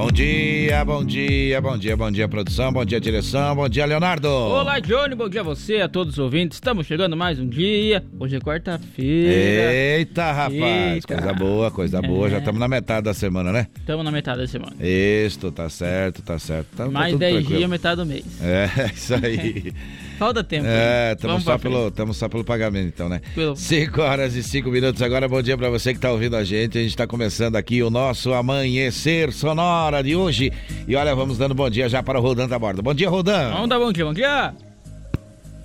Bom dia, bom dia, bom dia, bom dia, produção, bom dia, direção, bom dia, Leonardo. Olá, Johnny, bom dia a você, a todos os ouvintes. Estamos chegando mais um dia. Hoje é quarta-feira. Eita, rapaz, Eita. coisa boa, coisa boa. É. Já estamos na metade da semana, né? Estamos na metade da semana. Isso, tá certo, tá certo. Tá, tá mais tudo 10 tranquilo. dias, metade do mês. É, isso aí. Falta tempo. É, estamos só, pelo, só pelo pagamento, então, né? Pelo- 5 horas e 5 minutos agora. Bom dia pra você que tá ouvindo a gente. A gente tá começando aqui o nosso Amanhecer Sonora de hoje. E olha, vamos dando bom dia já para o Rodan da Borda. Bom dia, Rodan. Vamos dar bom dia, bom dia.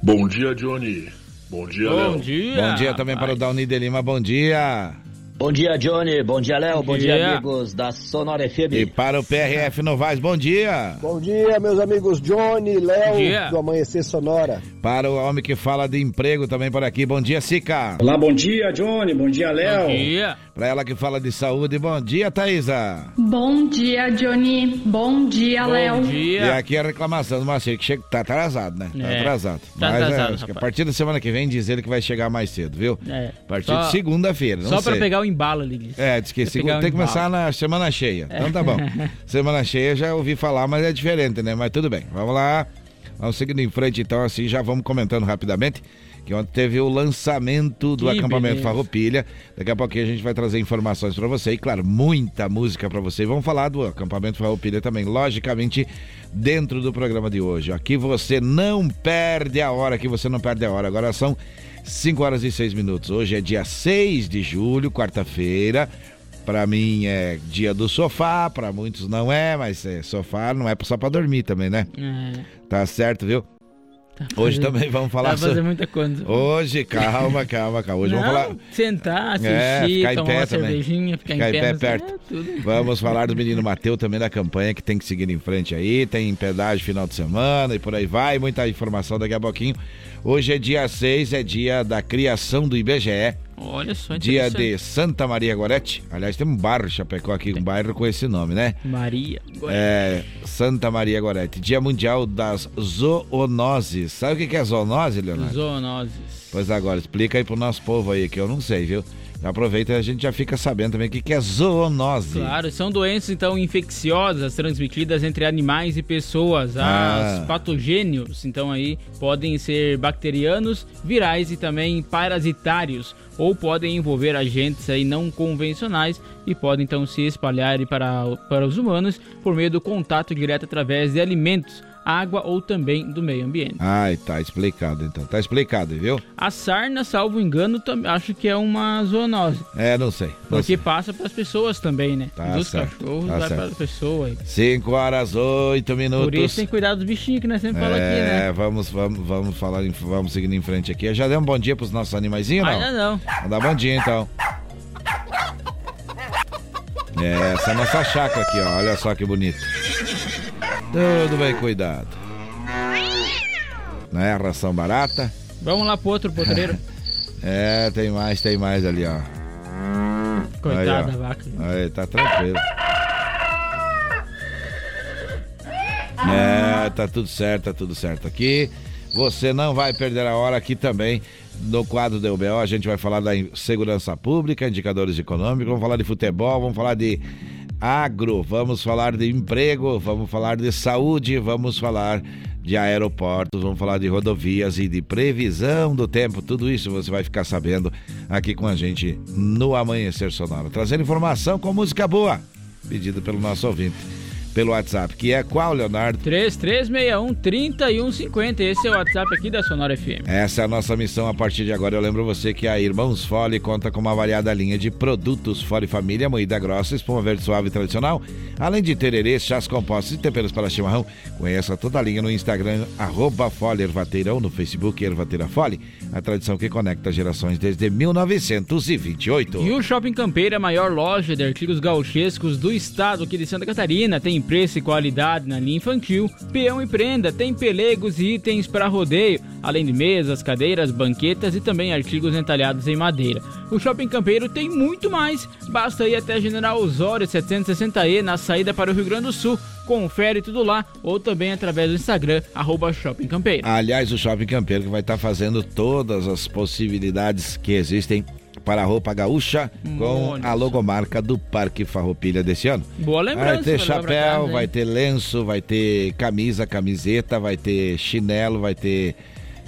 Bom dia, Johnny. Bom dia, Bom Léo. dia. Bom dia também para o. Dauni de Lima. Bom dia. Bom dia, Johnny. Bom dia, Léo. Bom, dia. dia. amigos da Sonora E FM. para o PRF Novaes, bom dia. Bom dia, meus amigos Johnny, Bom Léo, do Amanhecer Sonora. Para o homem que fala de emprego também por aqui. Bom dia, Sica. Olá, bom dia, Johnny. Bom dia, Léo. Bom dia. Para ela que fala de saúde. Bom dia, Thaisa. Bom dia, Johnny. Bom dia, Bom Léo. E dia. aqui a reclamação do Marcelo, que chega, tá atrasado, né? Tá É, atrasado. tá Mas é, atrasado, acho que a partir da semana que vem diz ele que vai chegar mais cedo, viu? É. A partir Só- de segunda-feira, não Só sei. pra pegar o embalo, ele disse. É, diz que o tem que começar embalo. na semana cheia. Então tá bom. semana cheia já ouvi falar, mas é diferente, né? Mas tudo bem. Vamos lá. Vamos seguindo em frente, então, assim, já vamos comentando rapidamente. Que ontem teve o lançamento do Que acampamento beleza. Farroupilha. Daqui a pouquinho a gente vai trazer informações pra você. E, claro, muita música pra você. E vamos falar do acampamento Farroupilha também, logicamente, dentro do programa de hoje. Aqui você não perde a hora, aqui você não perde a hora. Agora são 5 horas e 6 minutos. Hoje é dia 6 de julho, quarta-feira. Pra mim é dia do sofá, pra muitos não é, mas é, sofá não é só pra dormir também, né? É, Tá certo, viu? Tá Hoje também vamos Tá falar fazendo sobre. muita coisa. Hoje, calma, calma, calma. Hoje Não, vamos falar. Sentar, assistir, É, ficar em tomar pé uma também. cervejinha, ficar, Ficar em pé. perto. É. Vamos falar do menino Mateu também da campanha que tem que seguir em frente aí. Tem pedágio final de semana e por aí vai. Muita informação daqui a pouquinho. Hoje é dia 6, é dia da criação do IBGE. Olha só, Dia de Santa Maria Gorete. Aliás, tem um bairro Chapecó aqui, um bairro com esse nome, né? Maria. É, Santa Maria Gorete. Dia Mundial das Zoonoses. Sabe o que é zoonose, Leonardo? Zoonoses. Pois agora, explica aí pro nosso povo aí, que eu não sei, viu? Aproveita e a gente já fica sabendo também o que que é zoonose. Claro, são doenças então infecciosas transmitidas entre animais e pessoas. Ah. As patogênios, então aí podem ser bacterianos, virais e também parasitários, ou podem envolver agentes aí não convencionais e podem então se espalhar para, para os humanos por meio do contato direto através de alimentos, água ou também do meio ambiente. Ai, tá explicado então. Tá explicado, viu? A sarna, salvo engano, acho que é uma zoonose. É, não sei. Não Porque sei. passa para as pessoas também, né? Tá Dos certo, cachorros tá vai para a pessoa. aí. 5 horas, 8 minutos. Por isso tem que cuidar dos bichinhos que nós sempre falamos aqui, É, né? vamos, vamos, vamos falar, vamos seguindo em frente aqui. Já deu um bom dia pros nossos animaizinhos, não? Ainda não. Vamos dar bom dia então. É, essa é a nossa chácara aqui, ó. Olha só que bonito. Tudo bem cuidado. Não é ração barata? Vamos lá pro outro potreiro. É, tem mais, tem mais ali, ó. Coitada da vaca. Aí, tá tranquilo. É, tá tudo certo, tá tudo certo aqui. Você não vai perder a hora aqui também. No quadro do UBO, a gente vai falar da segurança pública, indicadores econômicos, vamos falar de futebol, vamos falar de agro, vamos falar de emprego, vamos falar de saúde, vamos falar de aeroportos, vamos falar de rodovias e de previsão do tempo. Tudo isso você vai ficar sabendo aqui com a gente no Amanhecer Sonoro. Trazendo informação com música boa, pedida pelo nosso ouvinte, pelo WhatsApp, que é qual, Leonardo? 3361-3150. Esse é o WhatsApp aqui da Sonora FM. Essa é a nossa missão a partir de agora. Eu lembro você que a Irmãos Fole conta com uma variada linha de produtos Fole Família, moída grossa, espuma verde suave e tradicional, além de tererês, chás compostos e temperos para chimarrão. Conheça toda a linha no Instagram, arroba Fole Ervateira ou no Facebook Ervateira Fole, a tradição que conecta gerações desde 1928. E o Shopping Campeiro é a maior loja de artigos gauchescos do estado aqui de Santa Catarina. Tem preço e qualidade na linha infantil, peão e prenda, tem pelegos e itens para rodeio, além de mesas, cadeiras, banquetas e também artigos entalhados em madeira. O Shopping Campeiro tem muito mais. Basta ir até General Osório 760E na saída para o Rio Grande do Sul. Confere tudo lá ou também através do Instagram, arroba Shopping Campeiro. Aliás, o Shopping Campeiro que vai estar fazendo todas as possibilidades que existem para a roupa gaúcha com a logomarca do Parque Farroupilha desse ano. Boa lembrança. Vai ter pra chapéu, casa, vai hein? ter lenço, vai ter camisa, camiseta, vai ter chinelo, vai ter.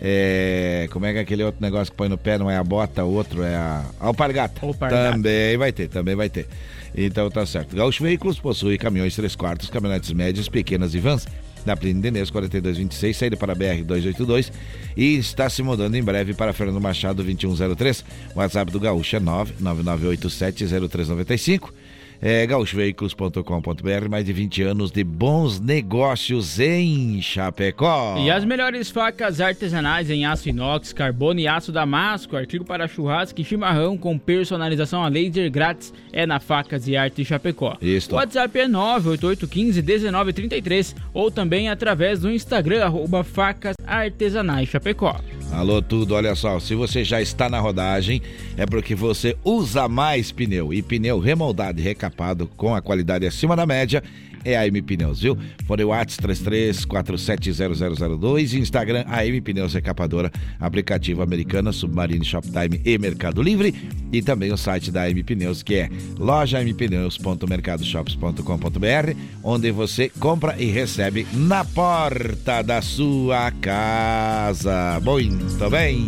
é, como é que é aquele outro negócio que põe no pé? Não é a bota, o outro é a, a alpargata. Alpargata. Também vai ter, também vai ter. Então tá certo. Gaúcho Veículos possui caminhões 3 quartos, caminhonetes médias, pequenas e vans. Na Plínio Denês 4226, saída para BR 282 e está se mudando em breve para Fernando Machado 2103. O WhatsApp do Gaúcho é 999870395. É gaúchoveículos.com.br, mais de 20 anos de bons negócios em Chapecó. E as melhores facas artesanais em aço inox, carbono e aço damasco, artigo para churrasco e chimarrão com personalização a laser grátis é na Facas e Arte Chapecó. Isso. O WhatsApp é 988151933 ou também através do Instagram arroba Facas Artesanais Chapecó. Alô, tudo, olha só, se você já está na rodagem, é porque você usa mais pneu. E pneu remoldado e recapado com a qualidade acima da média é a AM Pneus, viu? Fone WhatsApp 33470002, Instagram AM Pneus Recapadora, aplicativo americana, Submarine Shoptime e Mercado Livre e também o site da AM Pneus que é lojampneus.mercadoshops.com.br, onde você compra e recebe na porta da sua casa. Muito bem.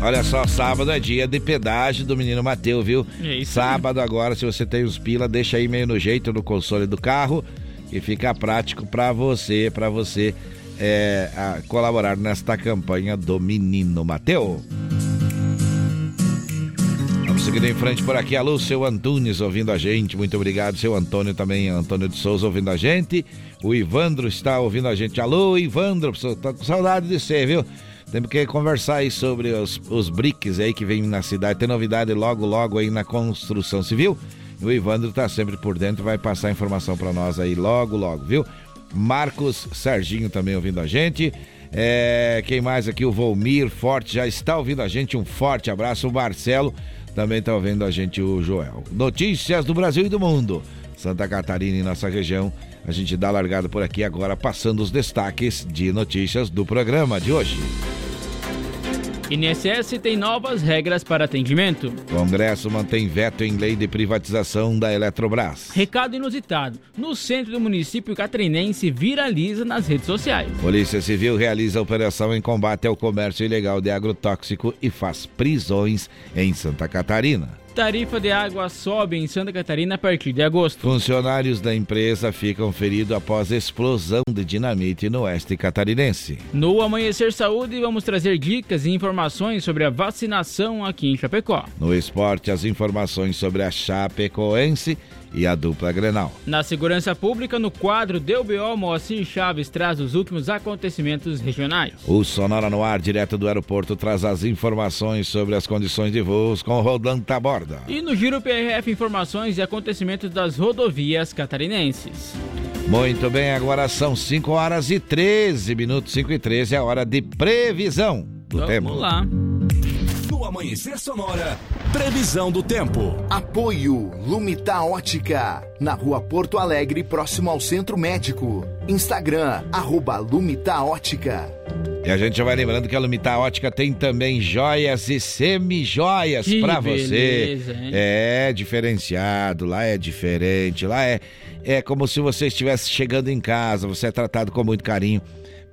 Olha só, sábado é dia de pedágio do menino Mateu, viu? É isso sábado agora, se você tem os pila, deixa aí meio no jeito no console do carro e fica prático pra você, pra você é, colaborar nesta campanha do menino Mateu. Vamos seguindo em frente por aqui. Alô, seu Antunes ouvindo a gente. Muito obrigado, seu Antônio também, Antônio de Souza ouvindo a gente. O Ivandro está ouvindo a gente. Alô, Ivandro, tô com saudade de você, viu? Temos que conversar aí sobre os, os BRICS aí que vem na cidade. Tem novidade logo, logo aí na construção civil. O Ivandro tá sempre por dentro, vai passar informação para nós aí logo, logo, viu? Marcos Serginho também ouvindo a gente. É, quem mais aqui? O Volmir Forte já está ouvindo a gente. Um forte abraço. O Marcelo também está ouvindo a gente. O Joel. Notícias do Brasil e do mundo. Santa Catarina e nossa região. A gente dá largada por aqui agora, passando os destaques de notícias do programa de hoje. INSS tem novas regras para atendimento. Congresso mantém veto em lei de privatização da Eletrobras. Recado inusitado. No centro do município catarinense viraliza nas redes sociais. Polícia Civil realiza operação em combate ao comércio ilegal de agrotóxico e faz prisões em Santa Catarina. Tarifa de água sobe em Santa Catarina a partir de agosto. Funcionários da empresa ficam feridos após explosão de dinamite no oeste catarinense. No Amanhecer Saúde, vamos trazer dicas e informações sobre a vacinação aqui em Chapecó. No esporte, as informações sobre a Chapecoense e a dupla Grenal. Na segurança pública, no quadro DBO, Moacir Chaves traz os últimos acontecimentos regionais. O Sonora no ar, direto do aeroporto, traz as informações sobre as condições de voos com Rodan Taborda. E no Giro PRF, informações e acontecimentos das rodovias catarinenses. Muito bem, agora são 5 horas e 13 minutos, 5 e 13 é a hora de previsão do Vamos tempo. lá. No Amanhecer Sonora, previsão do tempo. Apoio Lumita Ótica, na rua Porto Alegre, próximo ao Centro Médico. Instagram, arroba Lumita Ótica. E a gente já vai lembrando que a Lumita Ótica tem também joias e semi-joias pra você. beleza, hein? É diferenciado, lá é diferente, lá é, é como se você estivesse chegando em casa, você é tratado com muito carinho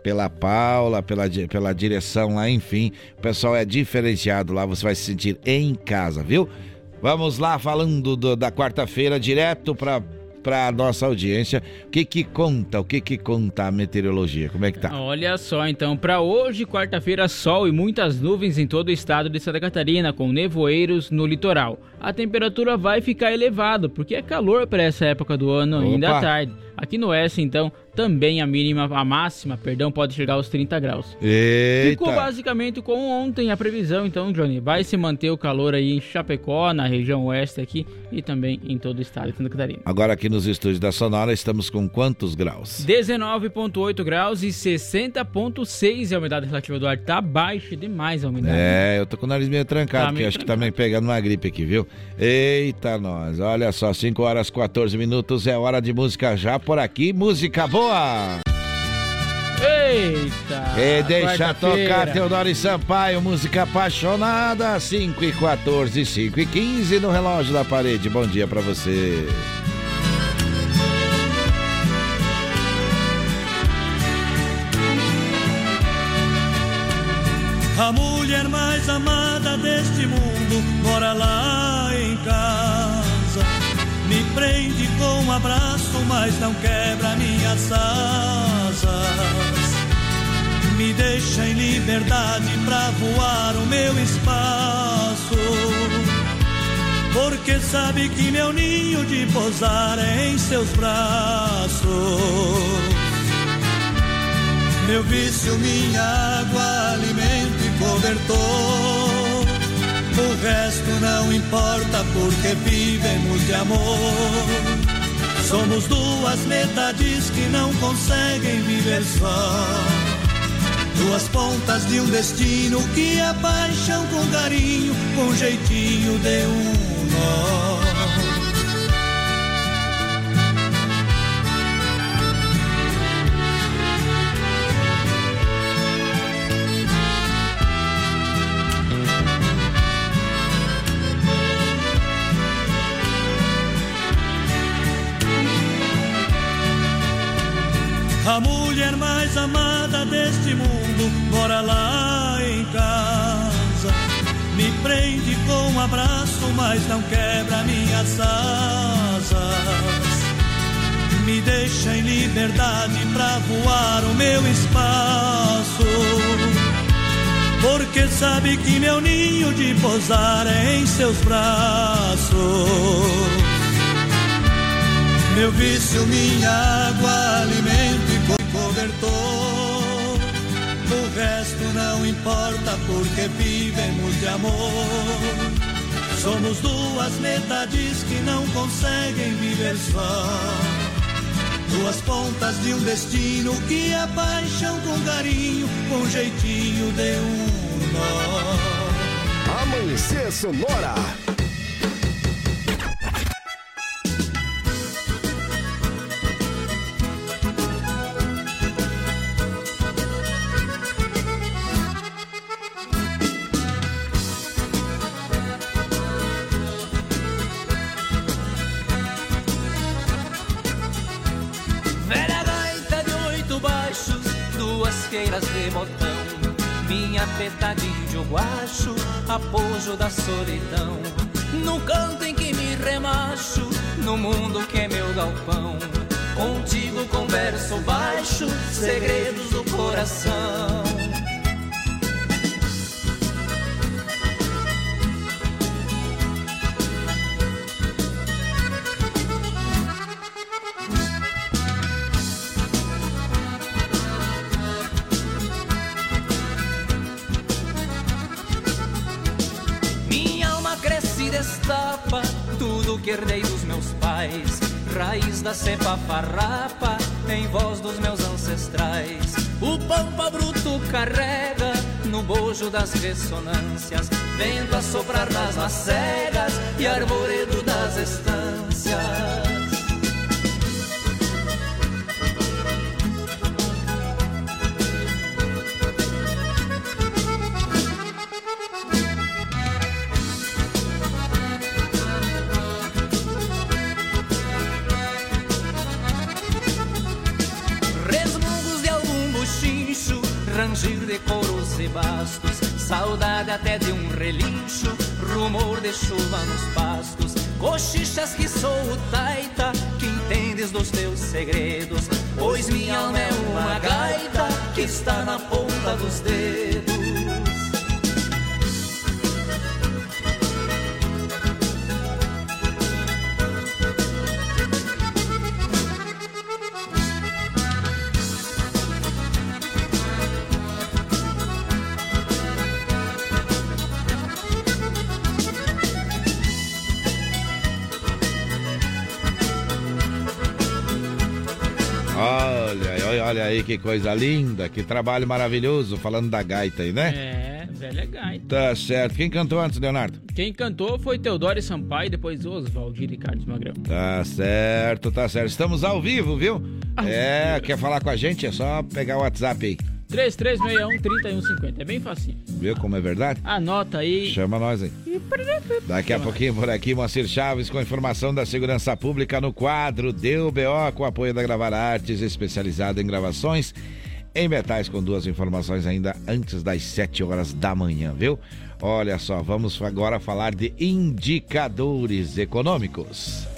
pela Paula, pela, pela direção lá, enfim. O pessoal é diferenciado lá, você vai se sentir em casa, viu? Vamos lá, falando do- da quarta-feira, direto pra, pra nossa audiência. O que que conta, o que que conta a meteorologia? Como é que tá? Olha só, então, para hoje, quarta-feira, sol e muitas nuvens em todo o estado de Santa Catarina, com nevoeiros no litoral. A temperatura vai ficar elevada, porque é calor para essa época do ano ainda à tarde. Aqui no oeste, então, também a mínima, a máxima, perdão, pode chegar aos 30 graus. Eita. Ficou basicamente com ontem a previsão, então, Johnny, vai se manter o calor aí em Chapecó, na região oeste aqui e também em todo o estado de Santa Catarina. Agora aqui nos estúdios da Sonora estamos com quantos graus? 19.8 graus e 60.6 a umidade relativa do ar. Tá baixa demais a umidade. É, eu tô com o nariz meio trancado, Tá porque acho que trancado. tá meio pegando uma gripe aqui, viu? Eita, nós. Olha só, 5 horas 14 minutos é hora de música já por aqui. Música boa! Eita! E deixa tocar Teodoro e Sampaio, música apaixonada, 5 e 14, 5 e 15 no relógio da parede. Bom dia pra você. A mulher mais amada deste mundo mora lá um abraço, mas não quebra minhas asas. Me deixa em liberdade pra voar o meu espaço. Porque sabe que meu ninho de pousar é em seus braços. Meu vício, minha água, alimento e cobertor. O resto não importa porque vivemos de amor. Somos duas metades que não conseguem viver só. Duas pontas de um destino que a paixão com carinho, com jeitinho de um nó. Mais amada deste mundo mora lá em casa. Me prende com um abraço, mas não quebra minhas asas. Me deixa em liberdade pra voar o meu espaço. Porque sabe que meu ninho de pousar é em seus braços. Meu vício, minha água, alimento cobertor. O resto não importa porque vivemos de amor. Somos duas metades que não conseguem viver só. Duas pontas de um destino que a paixão com carinho, com jeitinho de um nó. Amanhecer Sonora. Minha peta de índio guacho, apojo da solidão. No canto em que me remacho, no mundo que é meu galpão. Contigo converso baixo, segredos do coração. Raiz da cepa farrapa em voz dos meus ancestrais. O pampa bruto carrega no bojo das ressonâncias. Vento a soprar nas macegas e arvoredo das estâncias. Chuva nos pastos, cochichas que sou o taita, que entendes dos teus segredos, pois minha alma é uma gaita que está na ponta dos dedos. Que coisa linda, que trabalho maravilhoso, falando da gaita aí, né? É, velha gaita. Tá certo. Quem cantou antes, Leonardo? Quem cantou foi Teodoro Sampaio e depois Oswaldir e Carlos Magrão. Tá certo, tá certo. Estamos ao vivo, viu? é, quer falar com a gente? É só pegar o WhatsApp aí. 3361-3150. É bem facinho. Viu como é verdade? Anota aí. Chama nós aí. Daqui a pouquinho por aqui, Moacir Chaves com informação da segurança pública no quadro Deu BO com apoio da Gravar Artes, especializada em gravações em metais, com duas informações ainda antes das 7 horas da manhã, viu? Olha só, vamos agora falar de indicadores econômicos.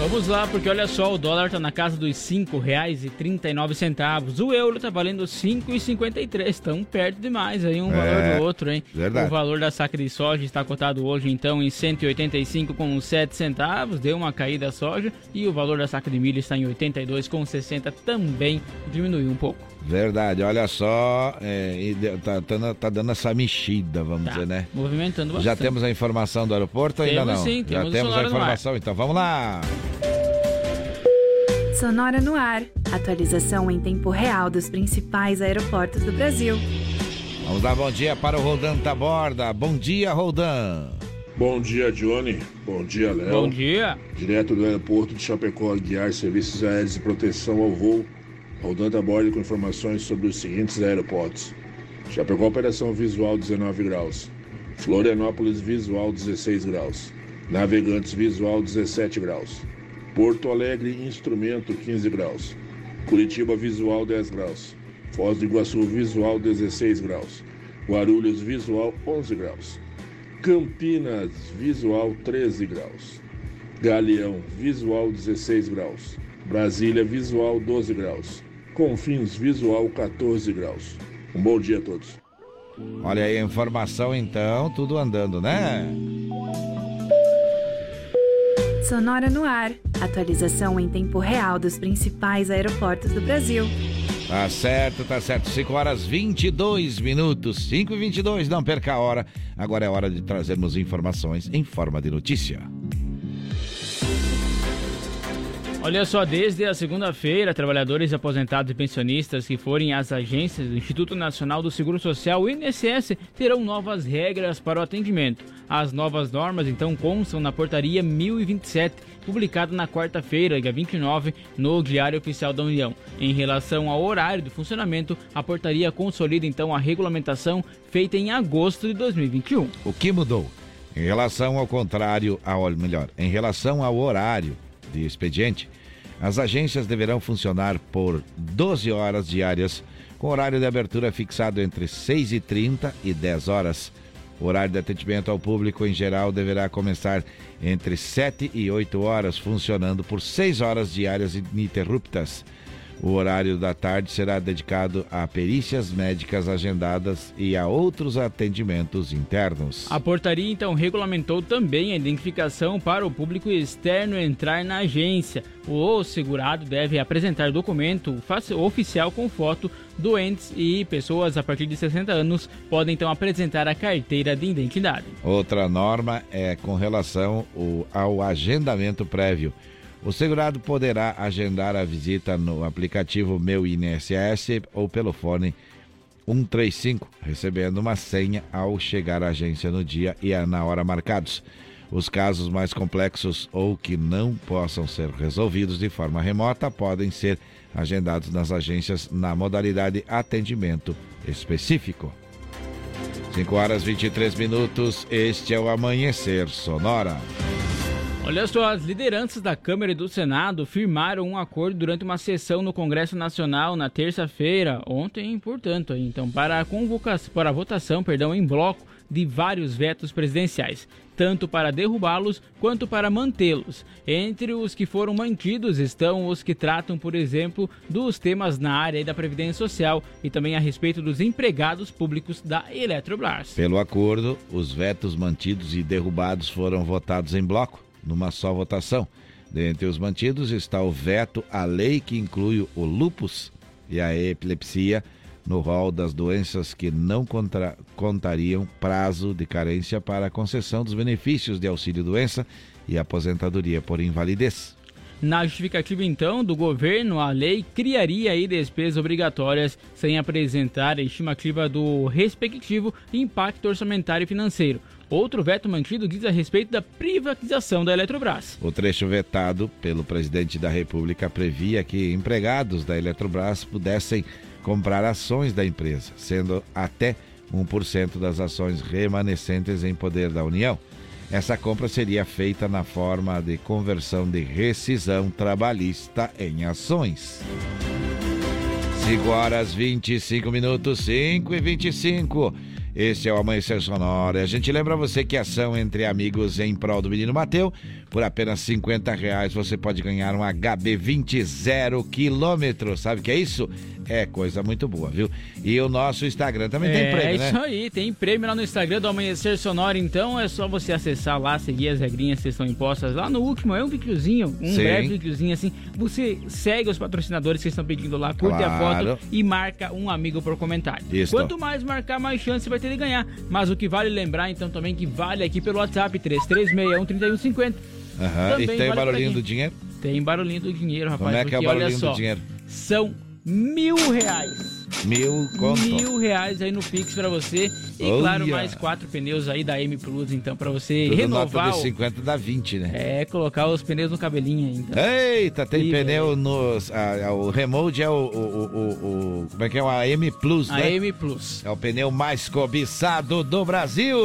Vamos lá, porque olha só, o dólar tá na casa dos cinco reais e trinta e nove centavos. O euro tá valendo cinco e cinquenta e três, tão perto demais aí um valor É, do outro, hein? verdade. O valor da saca de soja está cotado hoje então em 185 com sete centavos, deu uma caída a soja e o valor da saca de milho está em 82 com 60, também diminuiu um pouco. Verdade, olha só, é, e tá, tá, tá dando essa mexida, vamos Tá dizer, né? movimentando Já bastante. temos a informação do aeroporto ainda Temos não? sim, Já temos o temos a informação, então vamos lá. Sonora no ar. Atualização em tempo real dos principais aeroportos do Brasil. Vamos dar bom dia para o Roldan Taborda. Bom dia, Roldan. Bom dia, Johnny. Bom dia, Léo. Bom dia. Direto do aeroporto de Chapecó, guiar serviços aéreos de proteção ao voo. Rodando a bordo com informações sobre os seguintes aeroportos. Chapecó, operação visual 19 graus. Florianópolis, visual 16 graus. Navegantes, visual 17 graus. Porto Alegre, instrumento 15 graus. Curitiba, visual 10 graus. Foz do Iguaçu, visual 16 graus. Guarulhos, visual 11 graus. Campinas, visual 13 graus. Galeão, visual 16 graus. Brasília, visual 12 graus. Confins, visual 14 graus. Um bom dia a todos. Olha aí a informação então, tudo andando, né? Sonora no ar. Atualização em tempo real dos principais aeroportos do Brasil. Tá certo, tá certo. 5 horas 22 minutos. 5 e 22, não perca a hora. Agora é hora de trazermos informações em forma de notícia. Olha só, desde a segunda-feira, trabalhadores aposentados e pensionistas que forem às agências do Instituto Nacional do Seguro Social, o INSS, terão novas regras para o atendimento. As novas normas, então, constam na Portaria 1027, publicada na quarta-feira, dia 29, no Diário Oficial da União. Em relação ao horário do funcionamento, a portaria consolida, então, a regulamentação feita em agosto de 2021. O que mudou? Em relação ao contrário, ao melhor, em relação ao horário de expediente, as agências deverão funcionar por 12 horas diárias, com horário de abertura fixado entre 6h30 e 10 horas. O horário de atendimento ao público em geral deverá começar entre 7 e 8 horas, funcionando por 6 horas diárias ininterruptas. O horário da tarde será dedicado a perícias médicas agendadas e a outros atendimentos internos. A portaria então regulamentou também a identificação para o público externo entrar na agência. O segurado deve apresentar documento oficial com foto. Doentes e pessoas a partir de 60 anos podem então apresentar a carteira de identidade. Outra norma é com relação ao agendamento prévio. O segurado poderá agendar a visita no aplicativo Meu INSS ou pelo fone 135, recebendo uma senha ao chegar à agência no dia e na hora marcados. Os casos mais complexos ou que não possam ser resolvidos de forma remota podem ser agendados nas agências na modalidade atendimento específico. 5 horas 23 minutos, este é o Amanhecer Sonora. Olha só, as lideranças da Câmara e do Senado firmaram um acordo durante uma sessão no Congresso Nacional na terça-feira, ontem, portanto, então, para a convocação, para a votação, perdão, em bloco de vários vetos presidenciais, tanto para derrubá-los quanto para mantê-los. Entre os que foram mantidos estão os que tratam, por exemplo, dos temas na área da previdência social e também a respeito dos empregados públicos da Eletrobras. Pelo acordo, os vetos mantidos e derrubados foram votados em bloco, numa só votação. Dentre os mantidos está o veto à lei que inclui o lupus e a epilepsia no rol das doenças que não contra- contariam prazo de carência para a concessão dos benefícios de auxílio-doença e aposentadoria por invalidez. Na justificativa, então, do governo, a lei criaria aí despesas obrigatórias sem apresentar a estimativa do respectivo impacto orçamentário e financeiro. Outro veto mantido diz a respeito da privatização da Eletrobras. O trecho vetado pelo presidente da República previa que empregados da Eletrobras pudessem comprar ações da empresa, sendo até 1% das ações remanescentes em poder da União. Essa compra seria feita na forma de conversão de rescisão trabalhista em ações. 5 horas 25 minutos, 5 e 25. Este é o Amanhecer Sonora. A gente lembra você que ação entre amigos em prol do menino Mateu. Por apenas 50 reais você pode ganhar um HB20 zero quilômetro. Sabe o que é isso? É coisa muito boa, viu? E o nosso Instagram também é, tem prêmio, né? É isso aí, tem prêmio lá no Instagram do Amanhecer Sonora, então é só você acessar lá, seguir as regrinhas que estão impostas lá no último, é um videozinho, um Sim. breve videozinho assim, você segue os patrocinadores que estão pedindo lá, curte claro. a foto e marca um amigo por comentário. Isso. Quanto mais marcar, mais chance vai ter de ganhar, mas o que vale lembrar então também que vale aqui pelo WhatsApp 3361 3150. Uhum. E tem vale barulhinho do dinheiro? Tem barulhinho do dinheiro, rapaz. Como é que é o barulhinho do dinheiro? São mil reais. Mil conto. Mil reais aí no Pix pra você. E Olha. claro, mais quatro pneus aí da M Plus, então, pra você Tudo renovar. Nota de 50 dá 20, né? É, colocar os pneus no cabelinho ainda. Eita, tem e, pneu no. A, o Remote é o, o, o, o, Como é que é? A M Plus, a né? A M Plus. É o pneu mais cobiçado do Brasil.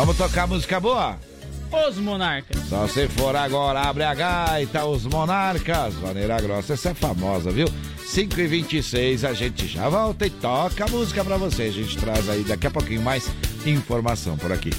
Vamos tocar música boa? Os Monarcas. Só se for agora, abre a gaita, os Monarcas. Vaneira Grossa, essa é famosa, viu? 5 e 26 a gente já volta e toca a música pra você. A gente traz aí daqui a pouquinho mais informação por aqui.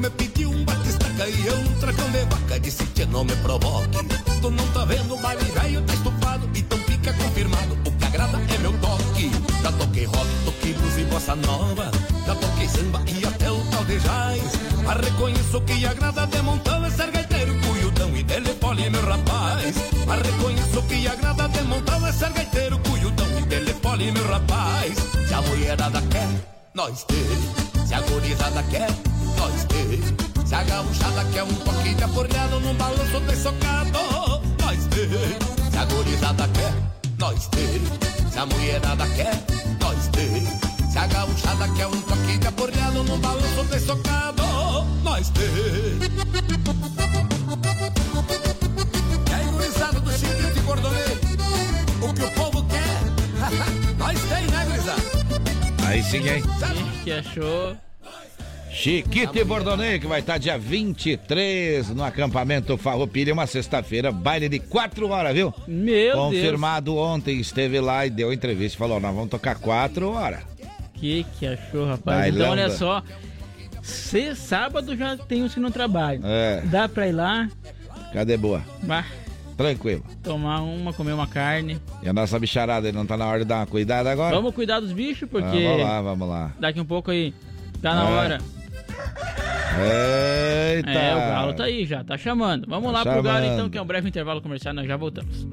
Me pediu um batistaca e eu um tracão de vaca. Disse que não me provoque. Tu não tá vendo baile velho, tá estufado. Então fica confirmado. O que agrada é meu toque. Já toquei rock, toquei blues e bossa nova. Já toquei samba e até o caldejais. A reconheço que agrada de montão é ser gaiteiro, cuiudão e telefone, meu rapaz. A reconheço que agrada de montão é ser gaiteiro, cuiudão e telefone, meu rapaz. Se a mulherada quer, nós tem. Se a gorizada quer, nós tem. Se a gauchada quer um toque de aporreado num balanço de socado, nós tem. Se a gorizada quer, nós tem. Se a mulherada quer, nós tem. Se a gauchada quer um toque de aporreado num balanço de socado, nós tem. E aí, gurizada do Chiquito e Bordonê, o que o povo quer, nós tem, né, gurizada? Aí sim, hein? que achou. Chiquito e Bordonê, que vai estar dia 23 no acampamento Farroupilha, uma sexta-feira, baile de 4 horas, viu? Meu Confirmado ontem, esteve lá e deu entrevista e falou: nós vamos tocar 4 horas. Que que achou, rapaz? Bailão então, olha só. Se sábado já tem uns que não trabalham. É. Dá pra ir lá, Cadê boa? bah, Tranquilo. tomar uma, comer uma carne. E a nossa bicharada, não tá na hora de dar uma cuidada agora? Vamos cuidar dos bichos, porque Vamos lá, vamos lá. daqui um pouco aí tá na É. hora. Eita! É, o galo tá aí já, tá chamando. Vamos lá Tá pro galo chamando. então, que é um breve intervalo comercial, nós já voltamos.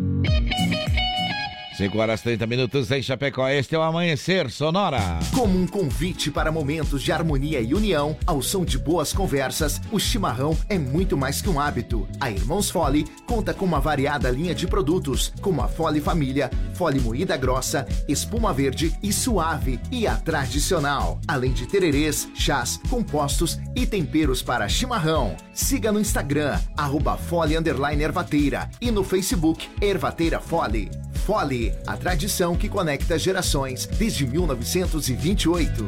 5 horas 30 minutos em Chapecó. Este é o Amanhecer Sonora. Como um convite para momentos de harmonia e união, ao som de boas conversas, o chimarrão é muito mais que um hábito. A Irmãos Fole conta com uma variada linha de produtos, como a Fole Família, Fole Moída Grossa, Espuma Verde e Suave e a Tradicional. Além de tererês, chás, compostos e temperos para chimarrão. Siga no Instagram, arroba Fole Ervateira e no Facebook Ervateira Fole. Fole, a tradição que conecta gerações desde 1928.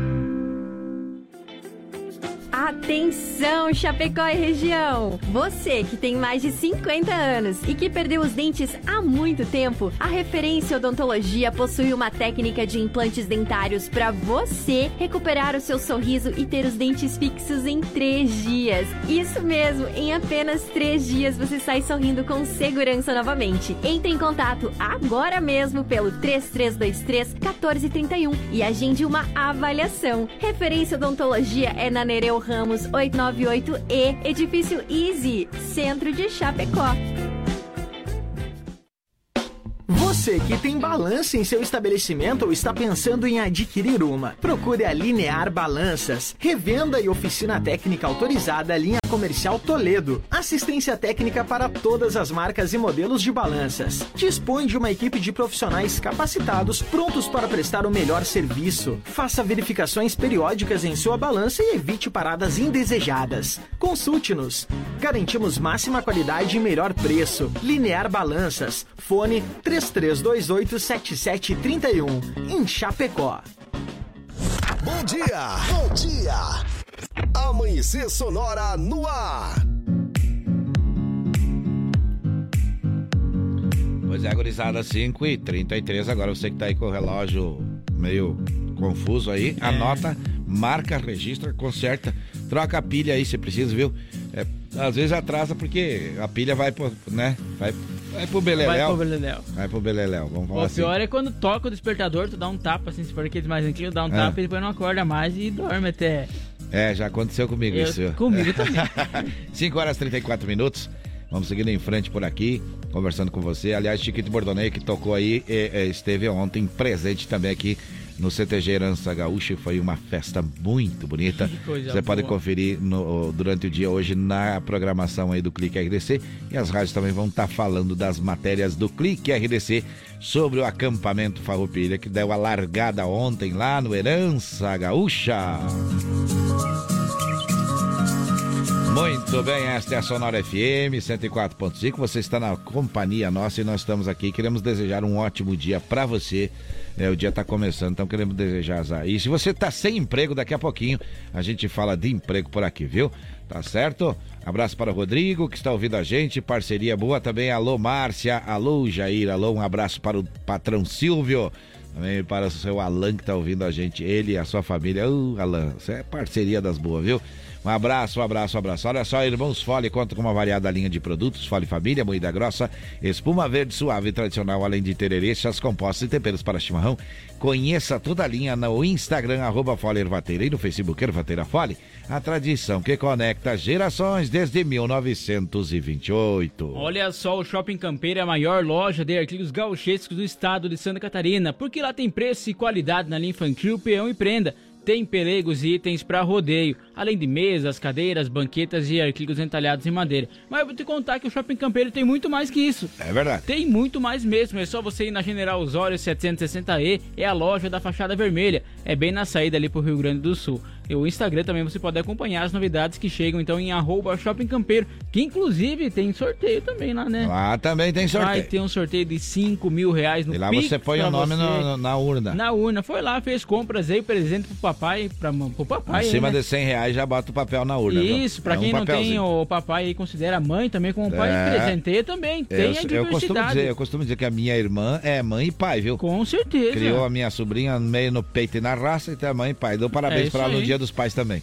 Atenção, Chapecó e região! Você que tem mais de 50 anos e que perdeu os dentes há muito tempo, a Referência Odontologia possui uma técnica de implantes dentários para você recuperar o seu sorriso e ter os dentes fixos em três dias. Isso mesmo, em apenas três dias você sai sorrindo com segurança novamente. Entre em contato agora mesmo pelo 3323 1431 e agende uma avaliação. Referência Odontologia é na Nereu Ramos 898E, Edifício Easy, Centro de Chapecó. Você que tem balança em seu estabelecimento ou está pensando em adquirir uma, procure a Linear Balanças, revenda e oficina técnica autorizada linha comercial Toledo. Assistência técnica para todas as marcas e modelos de balanças. Dispõe de uma equipe de profissionais capacitados prontos para prestar o melhor serviço. Faça verificações periódicas em sua balança e evite paradas indesejadas. Consulte-nos. Garantimos máxima qualidade e melhor preço. Linear Balanças. Fone 33287731 em Chapecó. Bom dia! Bom dia! Amanhecer Sonora no ar. Pois é, gurizada, 5 e 33 Agora você que tá aí com o relógio meio confuso aí, anota, marca, registra, conserta, troca a pilha aí se precisa, viu? É, às vezes atrasa porque a pilha vai pro, né? Vai, vai pro beleléu. Vai pro beleléu. Vai pro beleléu, vamos falar O assim. pior é quando toca o despertador, tu dá um tapa, assim, se for aqueles mais antigos, dá um É. tapa e depois não acorda mais e dorme até. É, já aconteceu comigo Eu- isso. comigo também. 5 horas e 34 minutos. Vamos seguindo em frente por aqui, conversando com você. Aliás, Chiquito Bordonei, que tocou aí, esteve ontem presente também aqui no CTG Herança Gaúcha. Foi uma festa muito bonita. Você pode boa. conferir no- durante o dia hoje na programação aí do Clique RDC. E as rádios também vão estar falando das matérias do Clique RDC sobre o acampamento Farroupilha, que deu a largada ontem lá no Herança Gaúcha. Muito bem, esta é a Sonora FM 104.5. Você está na companhia nossa e nós estamos aqui. Queremos desejar um ótimo dia para você. É, o dia está começando, então queremos desejar aí. Se você está sem emprego, daqui a pouquinho a gente fala de emprego por aqui, viu? Tá certo? Abraço para o Rodrigo, que está ouvindo a gente. Parceria boa também. Alô, Márcia. Alô, Jair. Alô, um abraço para o patrão Silvio. Também para o seu Alan que está ouvindo a gente. Ele e a sua família. Uh, Alan, isso é parceria das boas, viu? Um abraço, um abraço, um abraço. Olha só, Irmãos Fole conta com uma variada linha de produtos, Fole Família, moída grossa, espuma verde suave e tradicional, além de tererê, chás compostos e temperos para chimarrão. Conheça toda a linha no Instagram, arroba Fole Ervateira e no Facebook Ervateira Fole, a tradição que conecta gerações desde 1928. Olha só, o Shopping Campeiro é a maior loja de artigos gauchescos do estado de Santa Catarina, porque lá tem preço e qualidade na linha infantil, peão e prenda. Tem pelegos e itens para rodeio, além de mesas, cadeiras, banquetas e artigos entalhados em madeira. Mas eu vou te contar que o Shopping Campeiro tem muito mais que isso. É verdade. Tem muito mais mesmo. É só você ir na General Osório 760E, é a loja da fachada vermelha. É bem na saída ali pro Rio Grande do Sul. E o Instagram também você pode acompanhar as novidades que chegam então em arroba Shopping Campeiro, que inclusive tem sorteio também lá, né? Lá também tem sorteio. Vai ter um sorteio de 5 mil reais no E lá Pix você põe pra o nome no- na urna. Na urna. Foi lá, fez compras aí, presente pro papai, pra, pro papai. Acima aí, né? de 100 reais já bota o papel na urna. Isso, pra É um quem não tem o papai aí, considera mãe também como pai, É. presenteia também. Tem eu, a eu costumo diversidade. dizer, eu costumo dizer que a minha irmã é mãe e pai, viu? Com certeza. Criou a minha sobrinha meio no peito e na raça, então é mãe e pai. Dou É parabéns isso para ela no. Dia dos Pais também.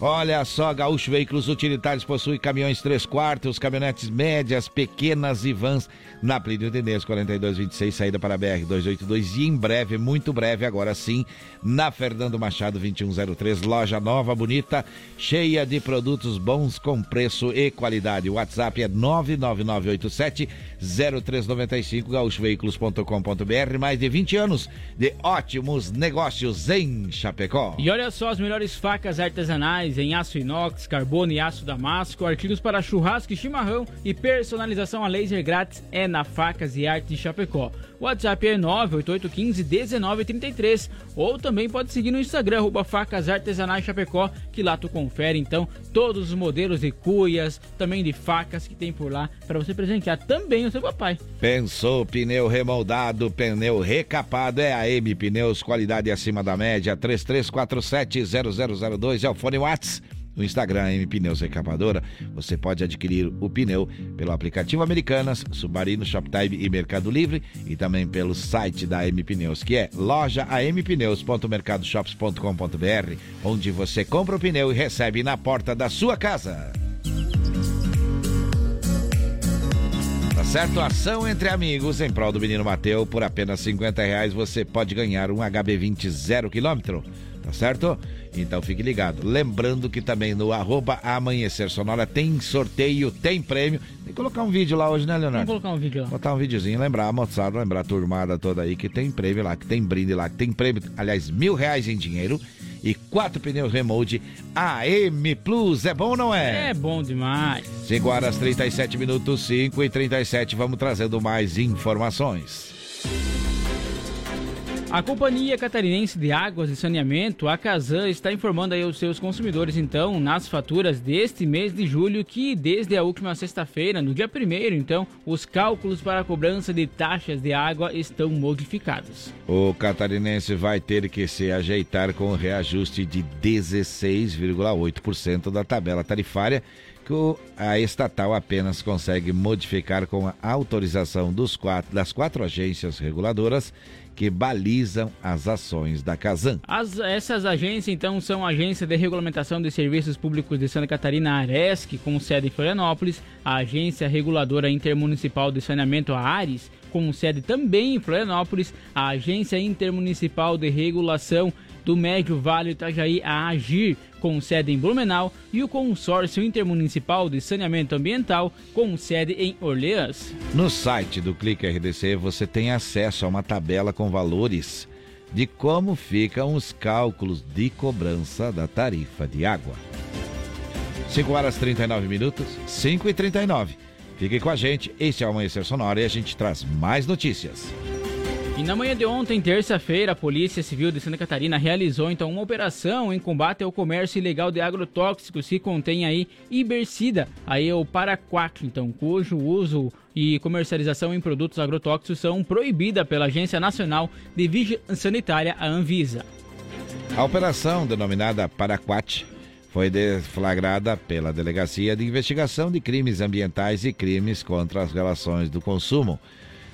Olha só, Gaúcho Veículos Utilitários possui caminhões 3 quartos, caminhonetes médias, pequenas e vans na Plínio Tenez 4226, saída para a BR 282 e em breve, muito breve, agora sim, na Fernando Machado 2103, loja nova, bonita, cheia de produtos bons com preço e qualidade. O WhatsApp é 99987 0395 gaúchoveículos.com.br, mais de 20 anos de ótimos negócios em Chapecó. E olha só as melhores facas artesanais em aço inox, carbono e aço damasco, artigos para churrasco e chimarrão e personalização a laser grátis é na Facas e Arte de Chapecó. O WhatsApp é 988151933 ou também pode seguir no Instagram arroba Facas Artesanais Chapecó, que lá tu confere então todos os modelos de cuias, também de facas que tem por lá para você presentear também o seu papai. Pensou pneu remoldado, pneu recapado, é a M Pneus, qualidade acima da média, 33470002 é o fone Whats. No Instagram, M Pneus Recapadora, você pode adquirir o pneu pelo aplicativo Americanas, Submarino, Shoptime e Mercado Livre e também pelo site da M Pneus, que é loja ampneus.mercadoshops.com.br, onde você compra o pneu e recebe na porta da sua casa. Tá certo? Ação entre amigos em prol do menino Mateu. Por apenas 50 reais você pode ganhar um HB20 zero quilômetro. Tá certo? Então fique ligado. Lembrando que também no arroba Amanhecer Sonora tem sorteio, tem prêmio. Tem que colocar um vídeo lá hoje, né, Leonardo? Vamos colocar um vídeo lá. Botar um videozinho, lembrar a moçada, lembrar a turmada toda aí que tem prêmio lá, que tem brinde lá, que tem prêmio, aliás, mil reais em dinheiro e quatro pneus remote AM Plus. É bom ou não é? É bom demais. 5 horas 37 minutos, 5 e 37. Vamos trazendo mais informações. A Companhia Catarinense de Águas e Saneamento, a Casan, está informando aí os seus consumidores, então, nas faturas deste mês de julho, que desde a última sexta-feira, no dia 1 então, os cálculos para a cobrança de taxas de água estão modificados. O catarinense vai ter que se ajeitar com o reajuste de 16,8% da tabela tarifária que a estatal apenas consegue modificar com a autorização quatro, das quatro agências reguladoras que balizam as ações da Casan. As- essas agências, então, são a Agência de Regulamentação de Serviços Públicos de Santa Catarina, ARESC, com sede em Florianópolis, a Agência Reguladora Intermunicipal de Saneamento, a ARES, com sede também em Florianópolis, a Agência Intermunicipal de Regulação do Médio Vale Itajaí, a AGIR, com sede em Blumenau, e o Consórcio Intermunicipal de Saneamento Ambiental, com sede em Orleans. No site do Clique RDC você tem acesso a uma tabela com valores de como ficam os cálculos de cobrança da tarifa de água. 5 horas 39 minutos, 5 e 39. Fique com a gente, este é o Amanhecer Sonora e a gente traz mais notícias. E na manhã de ontem, terça-feira, a Polícia Civil de Santa Catarina realizou então uma operação em combate ao comércio ilegal de agrotóxicos que contém aí ibercida, aí é o paraquat, então, cujo uso e comercialização em produtos agrotóxicos são proibida pela Agência Nacional de Vigilância Sanitária, a Anvisa. A operação, denominada Paraquat, foi deflagrada pela Delegacia de Investigação de Crimes Ambientais e Crimes contra as Relações do Consumo,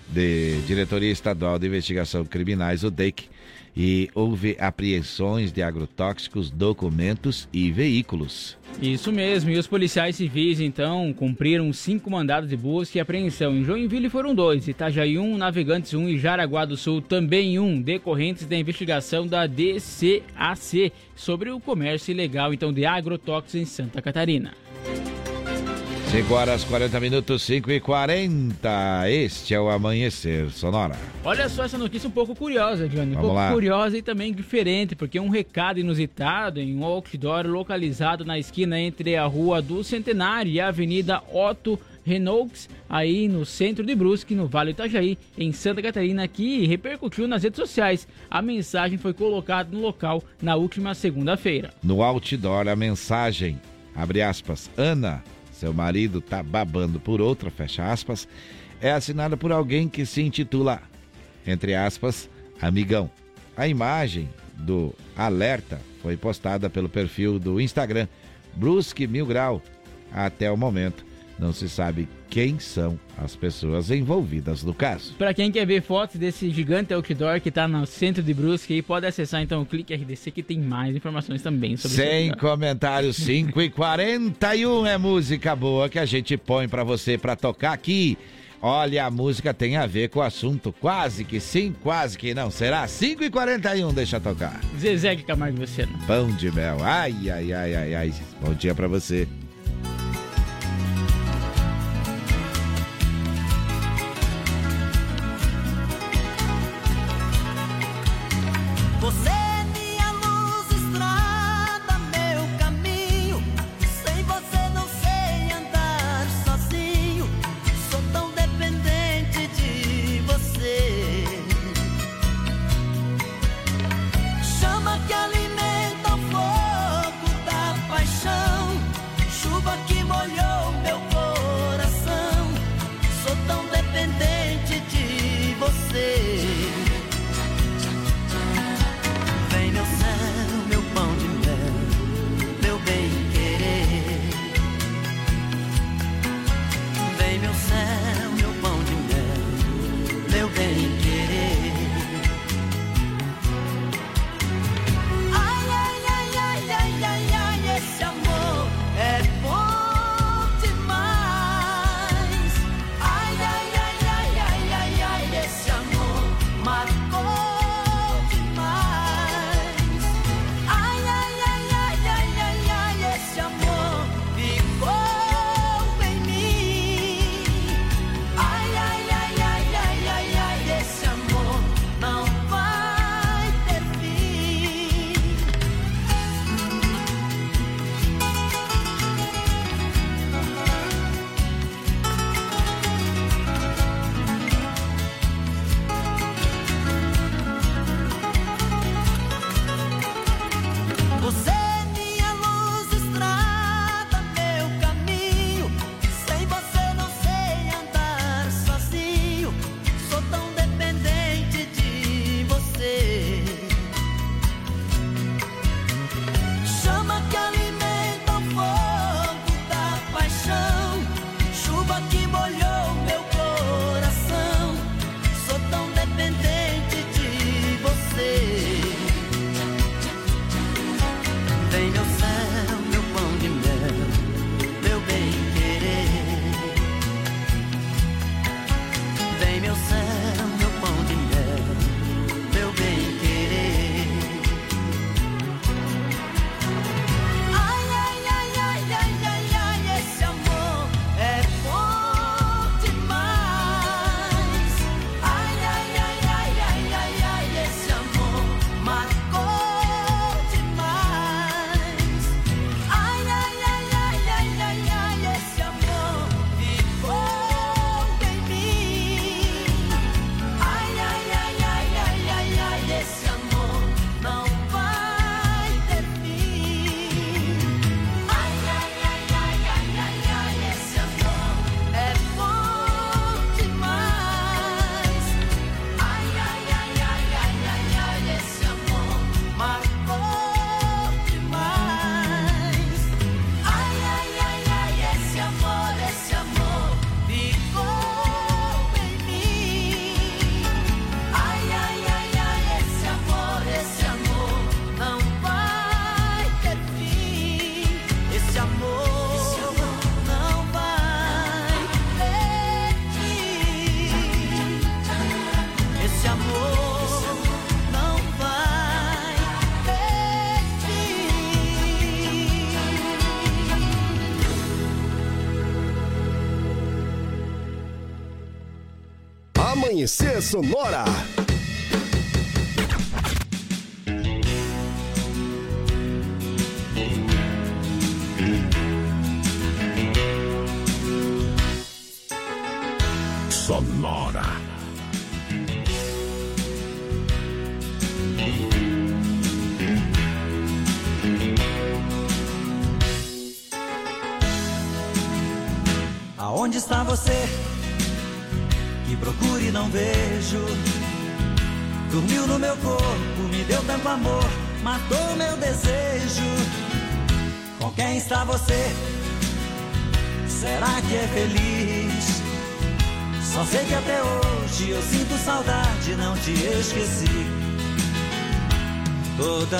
de Diretoria Estadual de Investigação Criminais, o DEIC, e houve apreensões de agrotóxicos, documentos e veículos. Isso mesmo, e os policiais civis então cumpriram cinco mandados de busca e apreensão. Em Joinville foram dois, Itajaí um, Navegantes um e Jaraguá do Sul também um, decorrentes da investigação da DCAC sobre o comércio ilegal então de agrotóxicos em Santa Catarina. 5 horas 40 minutos, 5 e 40. Este é o Amanhecer Sonora. Olha só essa notícia um pouco curiosa, Johnny. Um Vamos pouco lá. curiosa e também diferente, porque um recado inusitado em um outdoor localizado na esquina entre a Rua do Centenário e a Avenida Otto Renaults, aí no centro de Brusque, no Vale do Itajaí, em Santa Catarina, que repercutiu nas redes sociais. A mensagem foi colocada no local na última segunda-feira. No outdoor, a mensagem, abre aspas, Ana, seu marido tá babando por outra, fecha aspas, é assinada por alguém que se intitula, entre aspas, amigão. A imagem do alerta foi postada pelo perfil do Instagram Brusque Mil Grau. Até o momento, não se sabe quem são as pessoas envolvidas no caso. Para quem quer ver fotos desse gigante outdoor que está no centro de Brusque, pode acessar então o Clique RDC que tem mais informações também sobre Sem comentários, 5 e 41 é música boa que a gente põe pra você pra tocar aqui. Olha, a música tem a ver com o assunto, quase que sim, quase que não. Será 5 e 41 deixa tocar. Zezé Camargo Luciano. Pão de mel, ai, ai, ai, ai, ai. Bom dia pra você. Você Sonora.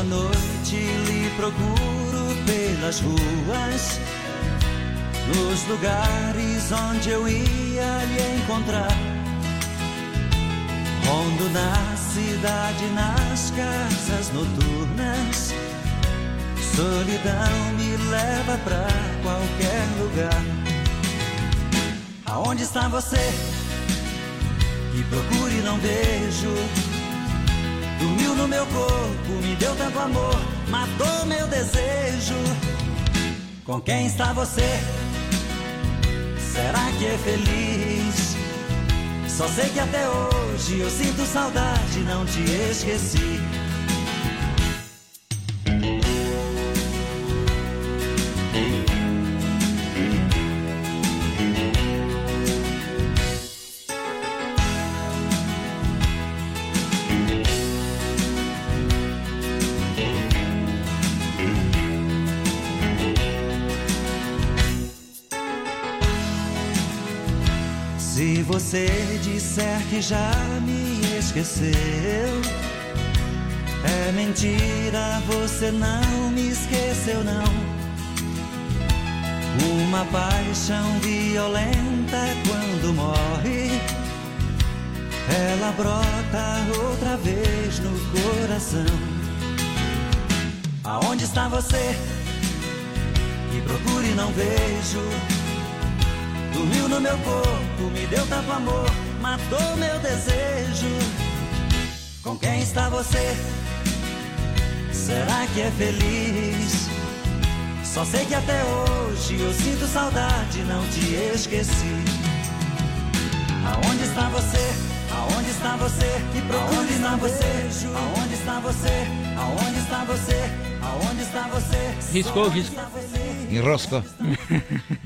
Noite lhe procuro pelas ruas, nos lugares onde eu ia lhe encontrar. Rondo na cidade, nas casas noturnas. Solidão me leva pra qualquer lugar. Aonde está você? Que procuro e não vejo. Dormiu no meu corpo, me deu tanto amor, matou meu desejo. Com quem está você? Será que é feliz? Só sei que até hoje eu sinto saudade, não te esqueci. Disser que já me esqueceu, é mentira, você não me esqueceu, não. Uma paixão violenta quando morre, ela brota outra vez no coração. Aonde está você? Que procure não vejo. Dormiu no meu corpo, me deu tanto amor, matou meu desejo. Com quem está você? Será que é feliz? Só sei que até hoje eu sinto saudade, não te esqueci. Aonde está você? Aonde está você? Que procure? Aonde está você? Aonde está você? Aonde está você? Riscou, riscou. Enroscou.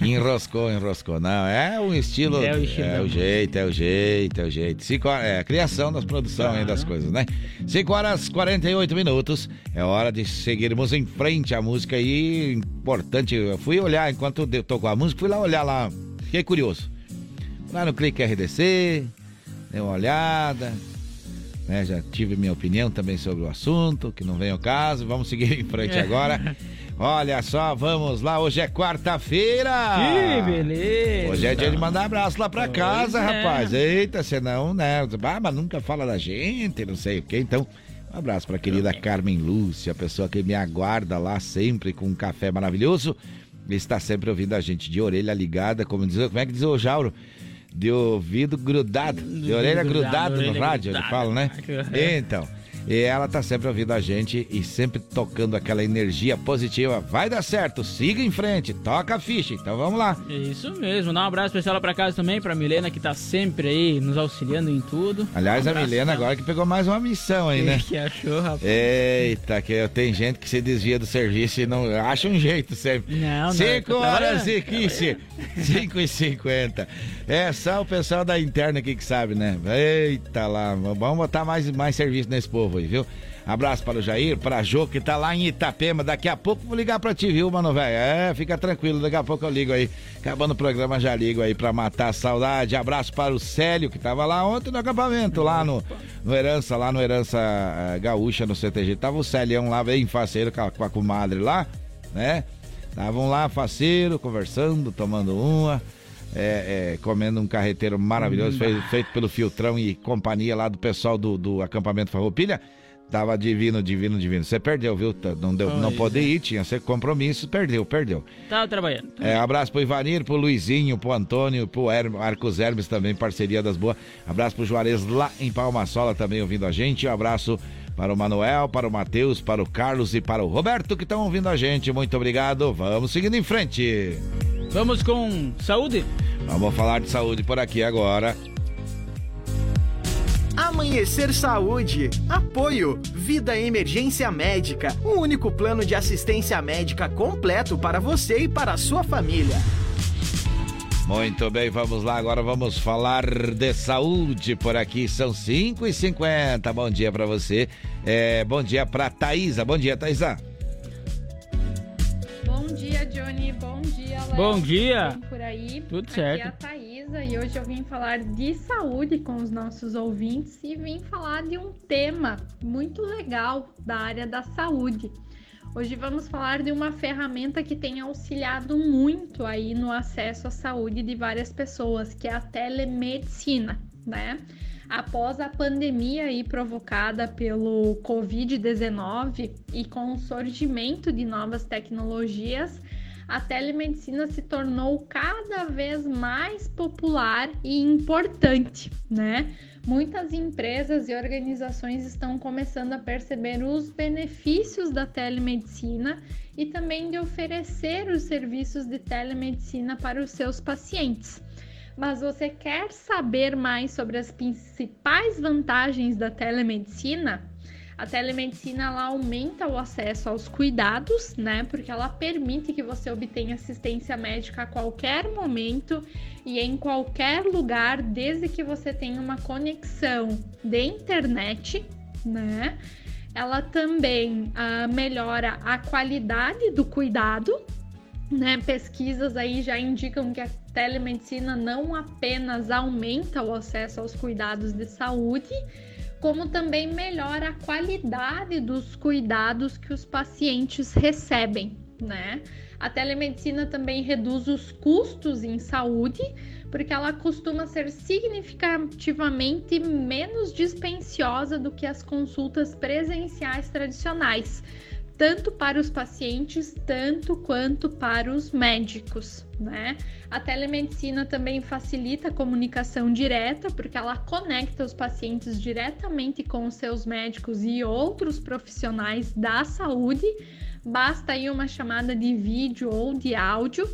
enroscou, enroscou. Não, é um estilo. É o estilo. É o jeito, é o jeito, é o jeito. Cinco, horas- é a criação das produções aí das coisas, né? 5 horas e 48 minutos. É hora de seguirmos em frente à música aí. Importante. Eu fui olhar enquanto eu tocou a música, fui lá olhar lá. Fiquei curioso. Lá no Clique RDC, dei uma olhada. Né? Já tive minha opinião também sobre o assunto, que não vem ao caso. Vamos seguir em frente agora. Olha só, vamos lá. Hoje é quarta-feira. Que beleza. Hoje é dia de mandar abraço lá pra Pois casa, é. rapaz. Eita, senão, né? Ah, mas nunca fala da gente, não sei o quê. Então, um abraço pra querida Carmen Lúcia, a pessoa que me aguarda lá sempre com um café maravilhoso. Está sempre ouvindo a gente de orelha ligada, como diz, como é que diz o Jauro? De ouvido grudado, de orelha grudado, no rádio, ele fala, né? Então, e ela tá sempre ouvindo a gente e sempre tocando aquela energia positiva. Vai dar certo, siga em frente, toca a ficha. Então vamos lá. É Isso mesmo, dá um abraço especial pra casa também, pra Milena que tá sempre aí nos auxiliando em tudo. Aliás, Um a Milena agora que pegou mais uma missão aí, né? que achou, rapaz? Eita, que tem gente que se desvia do serviço e não acha um jeito sempre. Não, não, 5 tá horas e 15, 5 e 50. É só o pessoal da interna aqui que sabe, né? Eita lá, vamos botar mais, mais serviço nesse povo viu? Abraço para o Jair, para a Jô, que tá lá em Itapema. Daqui a pouco vou ligar pra ti, viu, mano, velho? É, fica tranquilo, daqui a pouco eu ligo aí. Acabando o programa, já ligo aí pra matar a saudade. Abraço para o Célio, que tava lá ontem no acampamento, lá no, no Herança, lá no Herança eh, Gaúcha, no CTG. Tava o Célião lá, bem faceiro, com a, com a comadre lá, né? Estavam lá, faceiro, conversando, tomando uma. É, é, comendo um carreteiro maravilhoso, Hum. feito, feito pelo Filtrão e companhia lá do pessoal do, do acampamento Farroupilha. Tava divino, divino, divino. Você perdeu, viu? Não, deu, não pôde é. ir, tinha ser compromisso, perdeu, perdeu. Tava trabalhando. É, abraço pro Ivanir, pro Luizinho, pro Antônio, pro Her Arcos Hermes também, parceria das boas. Abraço pro Juarez lá em Palmasola também ouvindo a gente. Um abraço para o Manuel, para o Matheus, para o Carlos e para o Roberto que estão ouvindo a gente. Muito obrigado. Vamos seguindo em frente. Vamos com saúde? Vamos falar de saúde por aqui agora. Amanhecer Saúde. Apoio. Vida Emergência Médica. O único plano de assistência médica completo para você e para a sua família. Muito bem, vamos lá. Agora vamos falar de saúde por aqui. São 5 e 50 Bom dia para você. É, bom dia para Thaisa. Bom dia, Thaisa. Bom dia, Johnny. Bom dia, Léo. Bom dia. Tudo por aí? Tudo Aqui certo. é a Thaisa e hoje eu vim falar de saúde com os nossos ouvintes e vim falar de um tema muito legal da área da saúde. Hoje vamos falar de uma ferramenta que tem auxiliado muito aí no acesso à saúde de várias pessoas, que é a telemedicina, né? Após a pandemia aí provocada pelo Covid-19 e com o surgimento de novas tecnologias, a telemedicina se tornou cada vez mais popular e importante, né? Muitas empresas e organizações estão começando a perceber os benefícios da telemedicina e também de oferecer os serviços de telemedicina para os seus pacientes. Mas você quer saber mais sobre as principais vantagens da telemedicina? A telemedicina ela aumenta o acesso aos cuidados, né? Porque ela permite que você obtenha assistência médica a qualquer momento e em qualquer lugar, desde que você tenha uma conexão de internet, né? Ela também ah, melhora a qualidade do cuidado, né? Pesquisas aí já indicam que a telemedicina não apenas aumenta o acesso aos cuidados de saúde, como também melhora a qualidade dos cuidados que os pacientes recebem, né? A telemedicina também reduz os custos em saúde, porque ela costuma ser significativamente menos dispendiosa do que as consultas presenciais tradicionais, tanto para os pacientes, tanto quanto para os médicos, né? A telemedicina também facilita a comunicação direta, porque ela conecta os pacientes diretamente com os seus médicos e outros profissionais da saúde. Basta aí uma chamada de vídeo ou de áudio.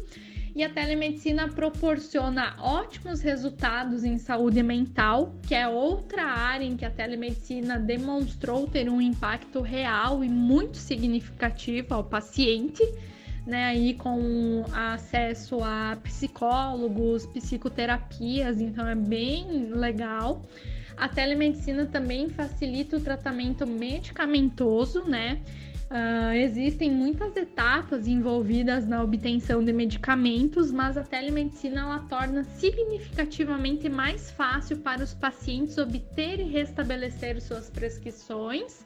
E a telemedicina proporciona ótimos resultados em saúde mental, que é outra área em que a telemedicina demonstrou ter um impacto real e muito significativo ao paciente, né? Aí com acesso a psicólogos, psicoterapias, então é bem legal. A telemedicina também facilita o tratamento medicamentoso, né? Uh, existem muitas etapas envolvidas na obtenção de medicamentos, mas a telemedicina ela torna significativamente mais fácil para os pacientes obter e restabelecer suas prescrições.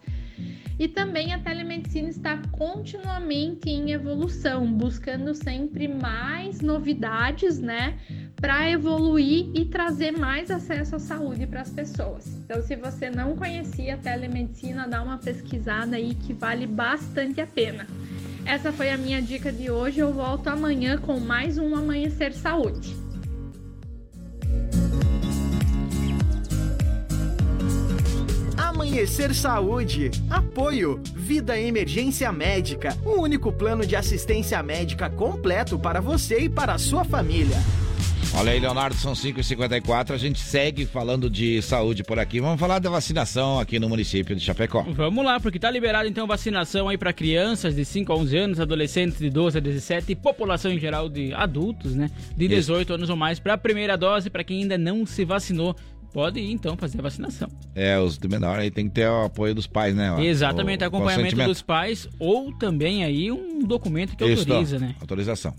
E também a telemedicina está continuamente em evolução, buscando sempre mais novidades, né, para evoluir e trazer mais acesso à saúde para as pessoas. Então, se você não conhecia a telemedicina, dá uma pesquisada aí que vale bastante a pena. Essa foi a minha dica de hoje. Eu volto amanhã com mais um Amanhecer Saúde. Amanhecer Saúde. Apoio. Vida Emergência Médica. O único plano de assistência médica completo para você e para a sua família. Olha aí, Leonardo, são 5h54. A gente segue falando de saúde por aqui. Vamos falar da vacinação aqui no município de Chapecó. Vamos lá, porque tá liberado então vacinação aí para crianças de 5 a 11 anos, adolescentes de 12 a 17 e população em geral de adultos, né, de 18 anos ou mais para a primeira dose, para quem ainda não se vacinou. Pode ir então fazer a vacinação. É, os de menor aí tem que ter o apoio dos pais, né? Exatamente, o acompanhamento dos pais ou também aí um documento que Isso, autoriza, né? Autorização.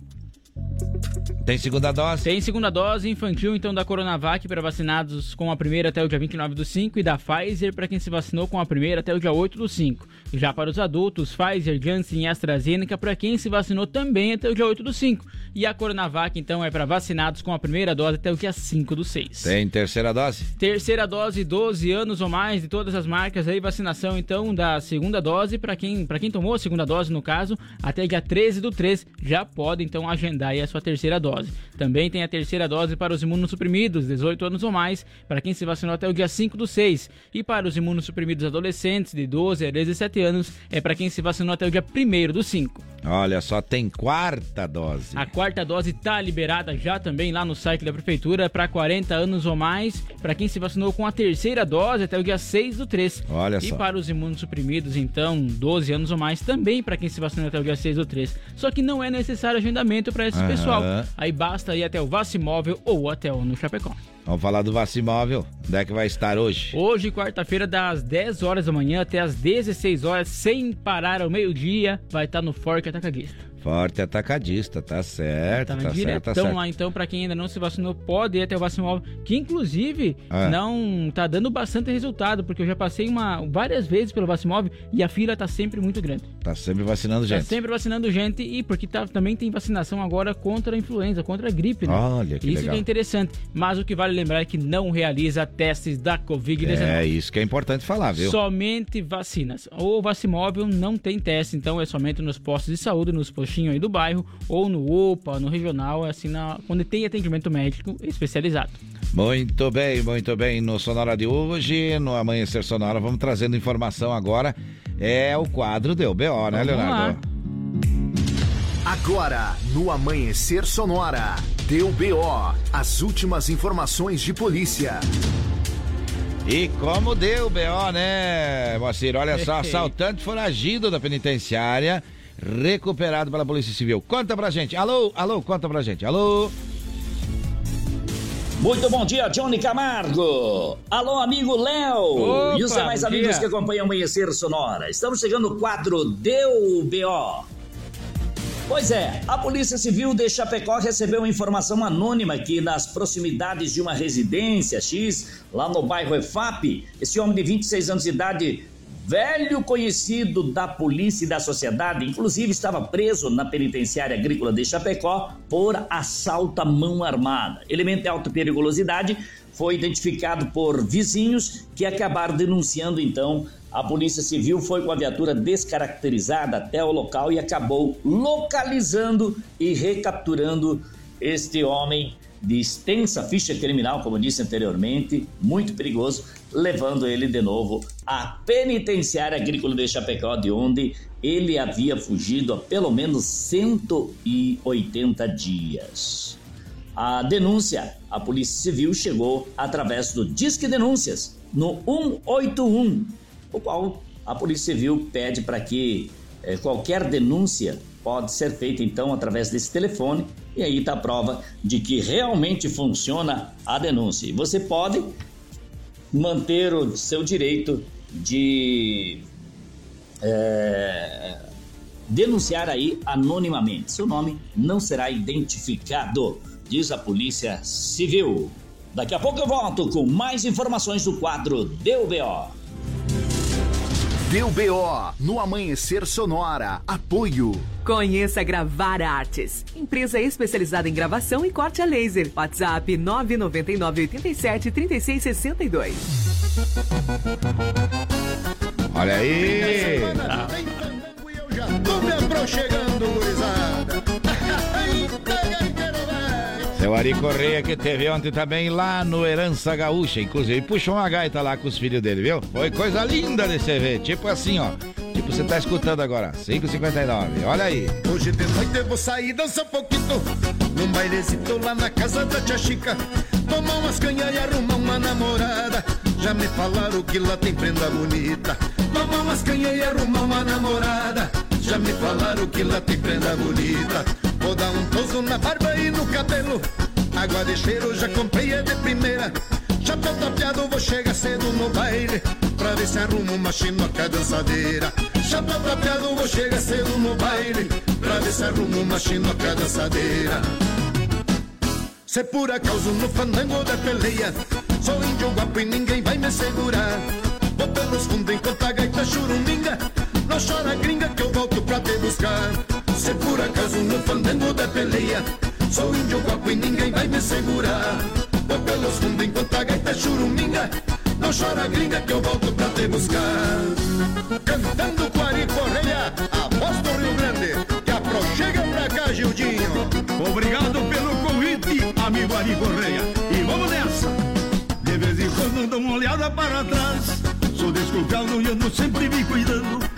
Tem segunda dose? Tem segunda dose infantil, então, da Coronavac para vacinados com a primeira até o dia 29 do 5 e da Pfizer para quem se vacinou com a primeira até o dia 8 do 5. Já para os adultos, Pfizer, Janssen e AstraZeneca para quem se vacinou também até o dia 8 do 5. E a Coronavac, então, é para vacinados com a primeira dose até o dia 5 do 6. Tem terceira dose? Terceira dose, 12 anos ou mais de todas as marcas aí, vacinação então da segunda dose para quem, pra quem tomou a segunda dose, no caso, até dia 13 do 3, já pode então agendar aí a sua terceira dose. Também tem a terceira dose para os imunossuprimidos, 18 anos ou mais, para quem se vacinou até o dia 5 do 6. E para os imunossuprimidos adolescentes, de 12 a 17 anos, é para quem se vacinou até o dia 1 do 5. Olha só, tem quarta dose. A quarta dose está liberada já também lá no site da prefeitura para 40 anos ou mais, para quem se vacinou com a terceira dose até o dia 6 do 3. Olha e só. para os imunossuprimidos, então, 12 anos ou mais, também para quem se vacinou até o dia 6 do 3. Só que não é necessário agendamento para esse Aham. pessoal. Aí basta ir até o Vacimóvel ou até o no Chapecó. Vamos falar do Vacimóvel. Onde é que vai estar hoje? Hoje, quarta-feira, das 10 horas da manhã até as 16 horas, sem parar ao meio-dia, vai estar no Forte Atacadista. Forte atacadista, tá certo, Tá, tá, certo, tá certo. lá, então, pra quem ainda não se vacinou, pode ir até o Vacimóvel, que inclusive Ah. não tá dando bastante resultado, porque eu já passei uma, várias vezes pelo Vacimóvel e a fila tá sempre muito grande. Tá sempre vacinando Tá gente. sempre vacinando gente e porque tá, também tem vacinação agora contra a influenza, contra a gripe, né? Olha, que Isso legal. que é interessante. Mas o que vale lembrar é que não realiza testes da Covid-19. É isso que é importante falar, viu? Somente vacinas. O Vacimóvel não tem teste, então é somente nos postos de saúde, nos postinhos aí do bairro, ou no OPA, no regional, assim, na, onde tem atendimento médico especializado. Muito bem, muito bem. No Sonora de hoje, no Amanhecer Sonora, vamos trazendo informação agora. É o quadro do BO, né, Vamos Leonardo? Agora, no Amanhecer Sonora, deu BO, as últimas informações de polícia. E como deu BO, né, Moacir? Olha só, assaltante foragido da penitenciária, recuperado pela Polícia Civil. Conta pra gente. Alô, alô, conta pra gente. Alô? Muito bom dia, Johnny Camargo. Alô, amigo Léo. E os demais amigos dia. que acompanham o Amanhecer Sonora. Estamos chegando no quadro Deu BO. Pois é, a Polícia Civil de Chapecó recebeu uma informação anônima que nas proximidades de uma residência X, lá no bairro EFAP, esse homem de 26 anos de idade, velho conhecido da polícia e da sociedade, inclusive estava preso na penitenciária agrícola de Chapecó por assalto à mão armada. Elemento de alta periculosidade foi identificado por vizinhos que acabaram denunciando então a Polícia Civil foi com a viatura descaracterizada até o local e acabou localizando e recapturando este homem de extensa ficha criminal, como disse anteriormente, muito perigoso, levando ele de novo à penitenciária agrícola de Chapecó, de onde ele havia fugido há pelo menos 180 dias. A denúncia, a Polícia Civil chegou através do Disque Denúncias no 181, o qual a Polícia Civil pede para que eh, qualquer denúncia pode ser feita então através desse telefone e aí está a prova de que realmente funciona a denúncia. E você pode manter o seu direito de eh, denunciar aí anonimamente. Seu nome não será identificado, diz a Polícia Civil. Daqui a pouco eu volto com mais informações do quadro Deu BO. Deu BO, no Amanhecer Sonora, apoio. Conheça Gravar Artes, empresa especializada em gravação e corte a laser. WhatsApp 999 87 36 62. Olha aí. Tô me aproxegando, gurizada. Seu Ari Correia que teve ontem também lá no Herança Gaúcha. Inclusive puxou uma gaita lá com os filhos dele, viu? Foi coisa linda de você ver. Tipo assim, ó. Tipo você tá escutando agora. 5,59. Olha aí. Hoje de noite eu vou sair dançar um pouquinho Num bailezito lá na casa da tia Chica Tomar umas canhas e arrumar uma namorada Já me falaram que lá tem prenda bonita Tomar umas canhas e arrumar uma namorada Já me falaram que lá tem prenda bonita Vou dar um toso na barba e no cabelo. Água de cheiro já comprei é de primeira. Chapéu tapeado vou chegar cedo no baile Pra ver se arrumo uma chinoca dançadeira. Chapéu tapeado vou chegar cedo no baile Pra ver se arrumo uma chinoca dançadeira. Se por acaso no fandango da peleia Sou índio guapo e ninguém vai me segurar. Vou pelos fundos enquanto a gaita churuminga Não chora gringa que eu volto pra te buscar Se por acaso no fandango da peleia Sou índio guapo e ninguém vai me segurar Vou pelos fundos enquanto a gaita churuminga Não chora gringa que eu volto pra te buscar Cantando com Ari Correia A voz do Rio Grande Que aproxega pra cá Gildinho Obrigado pelo convite, amigo Ari Correia. E vamos nessa. De vez em quando dou uma olhada para trás. Sou desculpado e ando sempre me cuidando.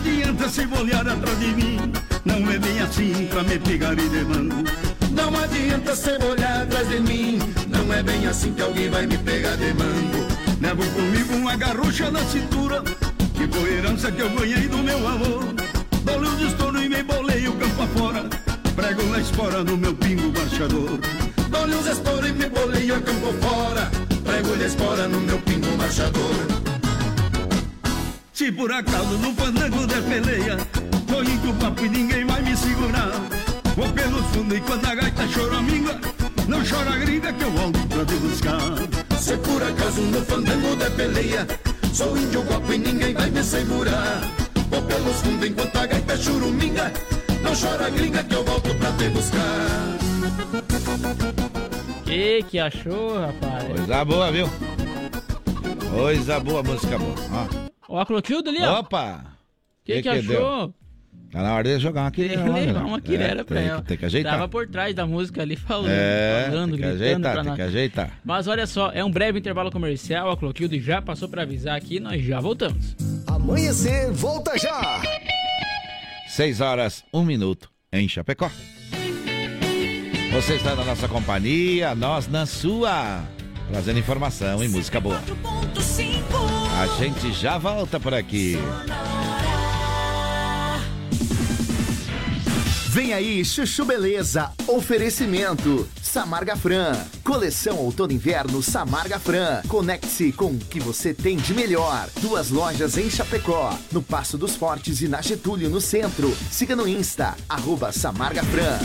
Adianta se olhar atrás de mim. Não é bem assim pra me pegar e de mano. Não adianta cê olhar atrás de mim Não é bem assim que alguém vai me pegar de mango Levo comigo uma garrucha na cintura. Que foi herança que eu ganhei do meu avô. Dou-lhe estouro e me bolei o campo afora. Prego na espora no meu pingo marchador. Dou-lhe esporos e me boleio a campo fora Prego-lhe a espora no meu pingo marchador Se por acaso no fandango der peleia Tô indo papo e ninguém vai me segurar Vou pelos fundos e quando a gaita choraminga Não chora gringa que eu volto pra te buscar Se por acaso no fandango der peleia Sou índio guapo e ninguém vai me segurar Vou pelos fundos enquanto a gaita churuminga Não chora gringa que eu volto pra te buscar Que que achou, rapaz? Coisa boa, viu? Coisa boa, música boa. Ó, a Clotilde ali, ó. Opa! Que que achou? Tá na hora de jogar uma Tem quirera que levar uma quirera É, pra tem ela. que- Tem que ajeitar. Tava por trás da música ali falando, É, falando, tem que gritando ajeitar, pra tem nós. que ajeitar. Mas olha só, é um breve intervalo comercial, a Clotilde já passou pra avisar aqui, nós já voltamos. Amanhecer, volta já! 6 horas, 1 minuto em Chapecó. Você está na nossa companhia, nós na sua. Trazendo informação e música boa. A gente já volta por aqui. Vem aí, Chuchu Beleza. Oferecimento. Samarga Fran. Coleção Outono e Inverno Samarga Fran. Conecte-se com o que você tem de melhor. Duas lojas em Chapecó. No Passo dos Fortes e na Getúlio, no centro. Siga no Insta. Arroba Samarga Fran.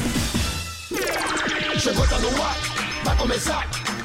Chegou, tá no ar, vai começar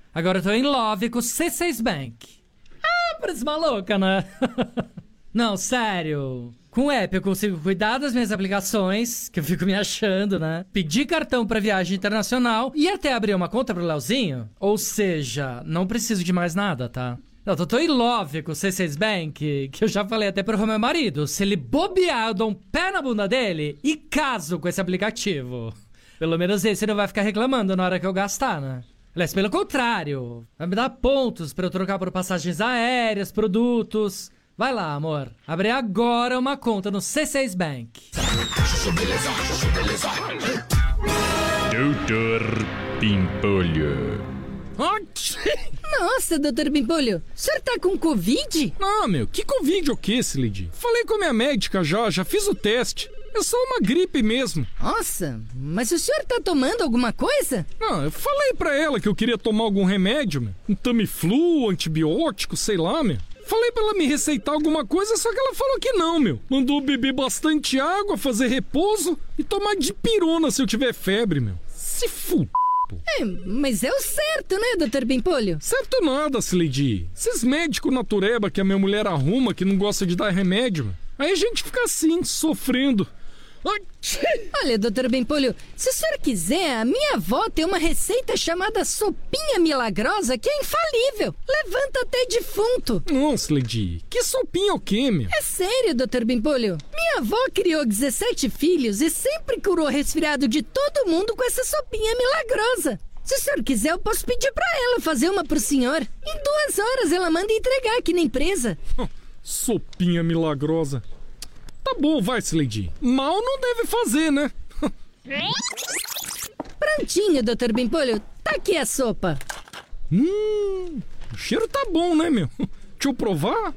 Agora eu tô em love com o C6 Bank. Ah, parece maluca, né? Não, sério. Com o app eu consigo cuidar das minhas aplicações, que eu fico me achando, né? Pedir cartão pra viagem internacional e até abrir uma conta pro Leozinho. Ou seja, não preciso de mais nada, tá? Eu tô, tô em love com o C6 Bank, que eu já falei até pro meu marido. Se ele bobear, eu dou um pé na bunda dele e caso com esse aplicativo. Pelo menos esse não vai ficar reclamando na hora que eu gastar, né? Aliás, pelo contrário, vai me dar pontos pra eu trocar por passagens aéreas, produtos. Vai lá, amor. Abre agora uma conta no C6 Bank. Doutor Pimpolho. Nossa, doutor Bimpolho, o senhor tá com Covid? Não, meu, que Covid o que, Slid? Falei com a minha médica já, já fiz o teste. É só uma gripe mesmo. Nossa, mas o senhor tá tomando alguma coisa? Não, eu falei pra ela que eu queria tomar algum remédio, meu. Um Tamiflu, antibiótico, sei lá, meu. Falei pra ela me receitar alguma coisa, só que ela falou que não, meu. Mandou beber bastante água, fazer repouso e tomar dipirona se eu tiver febre, meu. Se fu... É, mas é o certo, né, doutor Bimpolho? Certo nada, Slade. Esses médicos natureba que a minha mulher arruma que não gosta de dar remédio, meu. aí a gente fica assim, sofrendo. Olha, doutor Bimpolho, se o senhor quiser, a minha avó tem uma receita chamada sopinha milagrosa que é infalível. Levanta até defunto. Nossa, Lady, que sopinha o quê, meu? É sério, doutor Bimpolho. Minha avó criou 17 filhos e sempre curou resfriado de todo mundo com essa sopinha milagrosa. Se o senhor quiser, eu posso pedir pra ela fazer uma pro senhor. Em duas horas ela manda entregar aqui na empresa. Sopinha milagrosa. Tá bom, vai, Slade. Mal não deve fazer, né? Prontinho, doutor Bimpolho. Tá aqui a sopa. Hum, o cheiro tá bom, né, meu? Deixa eu provar.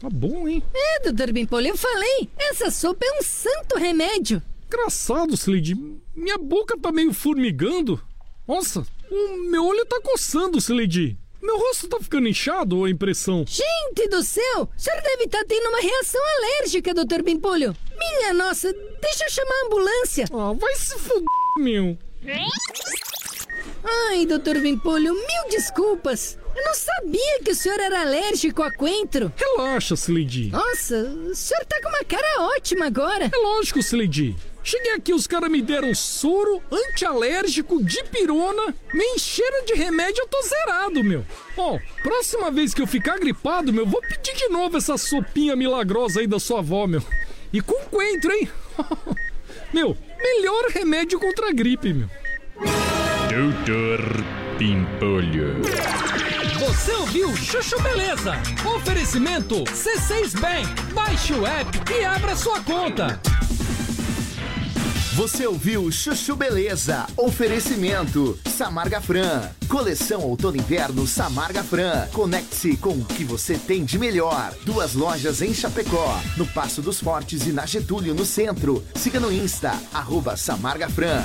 Tá bom, hein? É, doutor Bimpolho, eu falei. Essa sopa é um santo remédio. Engraçado, Slade. Minha boca tá meio formigando. Nossa, o meu olho tá coçando, Slade. Meu rosto tá ficando inchado ou é impressão? Gente do céu! O senhor deve estar tendo uma reação alérgica, doutor Bimpolho. Minha nossa, deixa eu chamar a ambulância. Ah, vai se fuder, meu. Ai, doutor Bimpolho, mil desculpas. Eu não sabia que o senhor era alérgico a coentro. Relaxa, Slade. Nossa, o senhor tá com uma cara ótima agora. É lógico, Slade. Cheguei aqui, os caras me deram soro, antialérgico, dipirona, me encheram de remédio, eu tô zerado, meu. Ó, próxima vez que eu ficar gripado, meu, vou pedir de novo essa sopinha milagrosa aí da sua avó, meu. E com coentro, hein? meu, melhor remédio contra a gripe, meu. Doutor Pimpolho. Você ouviu Chuchu Beleza? Oferecimento C6 Bank. Baixe o app e abra sua conta. Você ouviu Chuchu Beleza? Oferecimento Samarga Fran. Coleção Outono Inverno Samarga Fran. Conecte-se com o que você tem de melhor. Duas lojas em Chapecó, no Passo dos Fortes e na Getúlio, no centro. Siga no Insta, arroba Samarga Fran.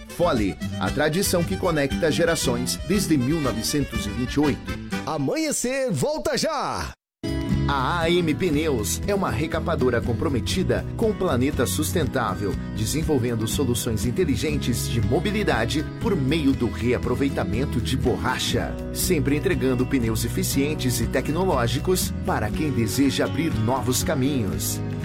Fole, a tradição que conecta gerações desde 1928. Amanhecer, volta já! A AM Pneus é uma recapadora comprometida com o planeta sustentável, desenvolvendo soluções inteligentes de mobilidade por meio do reaproveitamento de borracha, sempre entregando pneus eficientes e tecnológicos para quem deseja abrir novos caminhos.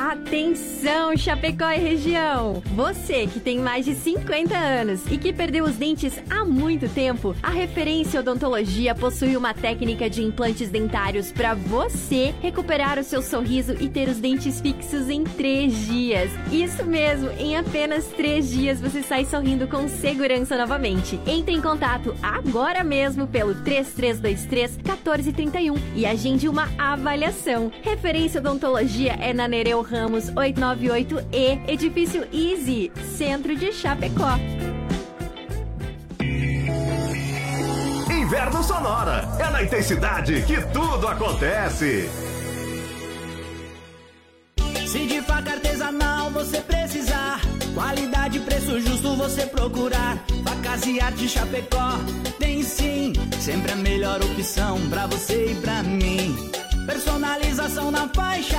Atenção, Chapecó e região! Você que tem mais de 50 anos e que perdeu os dentes há muito tempo, a Referência Odontologia possui uma técnica de implantes dentários para você recuperar o seu sorriso e ter os dentes fixos em três dias. Isso mesmo, em apenas três dias você sai sorrindo com segurança novamente. Entre em contato agora mesmo pelo 3323 1431 e agende uma avaliação. Referência Odontologia é na Nereu Ramos 898E, Edifício Easy, Centro de Chapecó. Inverno Sonora. É na intensidade que tudo acontece. Se de faca artesanal você precisar, Qualidade, preço justo você procurar. Facas e arte Chapecó. Tem sim, sempre a melhor opção pra você e pra mim. Personalização na faixa.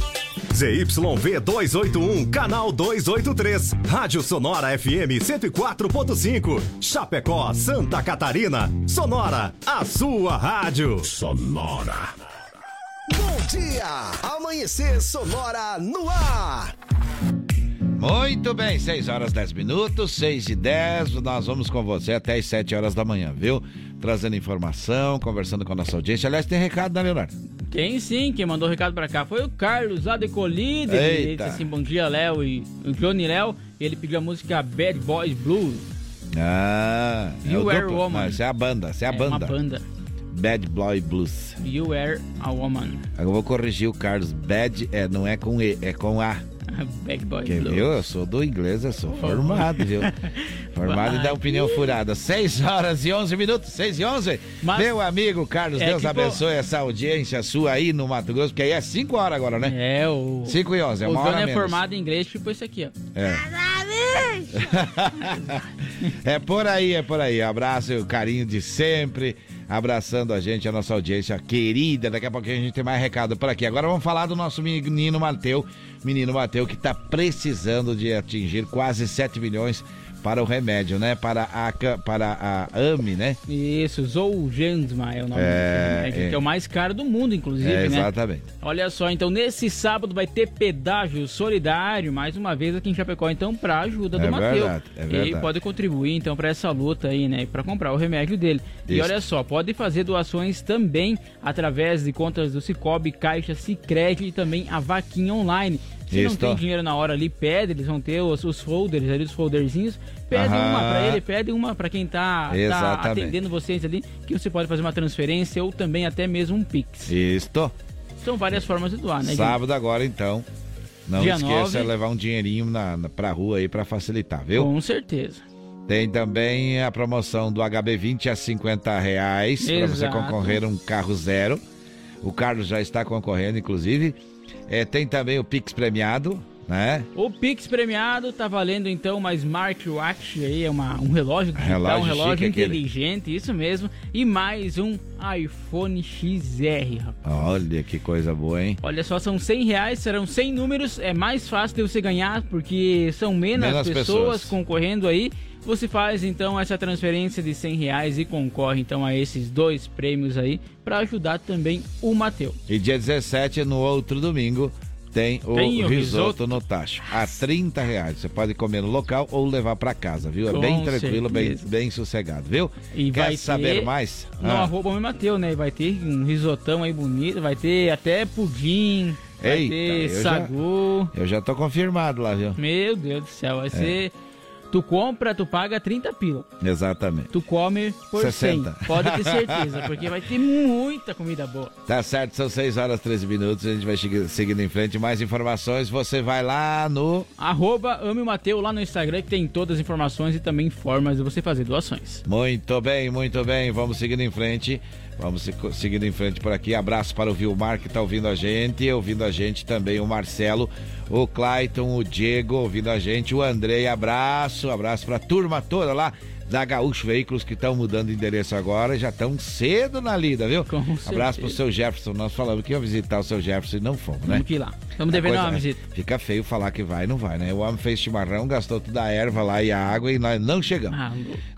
ZYV 281, canal 283. Rádio Sonora FM 104.5. Chapecó, Santa Catarina. Sonora, a sua rádio. Sonora. Bom dia! Amanhecer Sonora no ar. Muito bem, 6 horas 10 minutos, 6 e 10. Nós vamos com você até as 7 horas da manhã, viu? Trazendo informação, conversando com a nossa audiência. Aliás, tem recado, né, Leonardo? Quem sim, quem mandou o recado pra cá foi o Carlos, lá de Colíder. Ele disse assim: bom dia, Léo e o Johnny Léo. Ele pediu a música Bad Boys Blues. Ah, é You o Are duplo. Woman. Não, essa é a banda, essa é a É banda. uma banda. Bad Boy Blues. You Are a Woman. Agora eu vou corrigir o Carlos. Bad é, não é com E, é com A. Bad Boys Quem Blues. viu? Eu sou do inglês, eu sou formado, viu? Formado e dá opinião furada. 6 horas e 11 minutos, 6 e 11. Mas- Meu amigo Carlos, É Deus que, pô- abençoe essa audiência sua aí no Mato Grosso, porque aí é 5 horas agora, né? É, o. 5 e 11, é o uma hora Johnny é menos. formado em inglês, tipo esse aqui, ó. É. é por aí, é por aí. Abraço e o carinho de sempre. Abraçando a gente, a nossa audiência querida. Daqui a pouquinho a gente tem mais recado por aqui. Agora vamos falar do nosso menino Mateu. Menino Mateu que está precisando de atingir quase 7 milhões para o remédio, né? Para a, para a AMI, né? Isso, Zolgensma é o nome É, remédio, é. que é o mais caro do mundo, inclusive, É, né? exatamente. Olha só, então nesse sábado vai ter pedágio solidário, mais uma vez aqui em Chapecó, então pra ajuda do É Matheus. verdade, é E verdade. pode contribuir então pra essa luta aí, né, Pra comprar o remédio dele. E Isso. olha só, pode fazer doações também através de contas do Cicobi, Caixa, Sicredi e também a vaquinha online. Se não Isso. tem dinheiro na hora ali, pede, eles vão ter os, os folders ali, os folderzinhos. Pede Aham. uma pra ele, pede uma pra quem tá, tá atendendo vocês ali, que você pode fazer uma transferência ou também até mesmo um Pix. Isto. São várias formas de doar, né? gente? Sábado agora, então. Não Dia esqueça de levar um dinheirinho na, na, pra rua aí pra facilitar, viu? Com certeza. Tem também a promoção do HB20 a 50 reais para você concorrer a um carro zero. O Carlos já está concorrendo, inclusive. É, tem também o Pix premiado, né? O Pix premiado tá valendo então uma Smartwatch aí, é uma, um relógio digital, Relógio um relógio chique aquele. inteligente, isso mesmo, e mais um iPhone XR, rapaz. Olha que coisa boa, hein? Olha só, são 100 reais, serão 100 números, é mais fácil de você ganhar porque são menos, Menos pessoas, pessoas. concorrendo aí. Você faz então essa transferência de 100 reais e concorre então a esses dois prêmios aí para ajudar também o Matheus. E dia 17, no outro domingo, tem o, Tem o risoto, risoto. no tacho. A 30 reais. Você pode comer no local ou levar para casa, viu? É Com bem tranquilo, bem, certeza. bem sossegado, viu? E Quer vai saber ter mais? No Ah. arroba Mateu, né? Vai ter um risotão aí bonito, vai ter até pudim, vai Eita, ter eu já- sagu. Eu já tô confirmado lá, viu? Meu Deus do céu, É. vai ser... Tu compra, tu paga 30 pila. Exatamente. Tu come por 60. 100. Pode ter certeza, porque vai ter muita comida boa. Tá certo, são 6 horas e 13 minutos. A gente vai segui- seguindo em frente. Mais informações, você vai lá no. Arroba Ame o Mateu lá no Instagram que tem todas as informações e também formas de você fazer doações. Muito bem, muito bem. Vamos seguindo em frente. Vamos se- seguindo em frente por aqui. Abraço para o Vilmar que tá ouvindo a gente. Ouvindo a gente também o Marcelo, o Clayton, o Diego ouvindo a gente. O Andrei, abraço. Abraço para a turma toda lá da Gaúcho Veículos que estão mudando de endereço agora. Já estão cedo na lida, viu? Abraço pro seu Jefferson. Nós falamos que ia visitar o seu Jefferson e não fomos, né? Vamos que ir lá. Estamos devendo coisa- uma visita. Fica feio falar que vai, não vai, né? O homem fez chimarrão, gastou toda a erva lá e a água e nós não chegamos. Ah.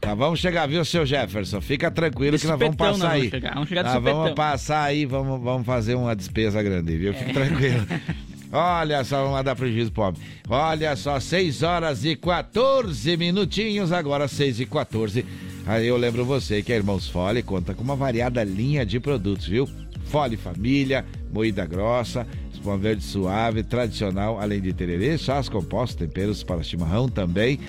Nós vamos chegar, viu, seu Jefferson? Fica tranquilo que nós vamos passar nós aí. vamos chegar, vamos chegar nós vamos supetão. passar aí, vamos, vamos fazer uma despesa grande, viu? Fica É. tranquilo. Olha só, vamos lá dar prejuízo pobre. Olha só, 6 horas e 14 minutinhos, agora 6 e 14. Aí eu lembro você que a Irmãos Fole conta com uma variada linha de produtos, viu? Fole Família, moída grossa, espuma verde suave, tradicional, além de tererê, chás compostos, temperos para chimarrão também.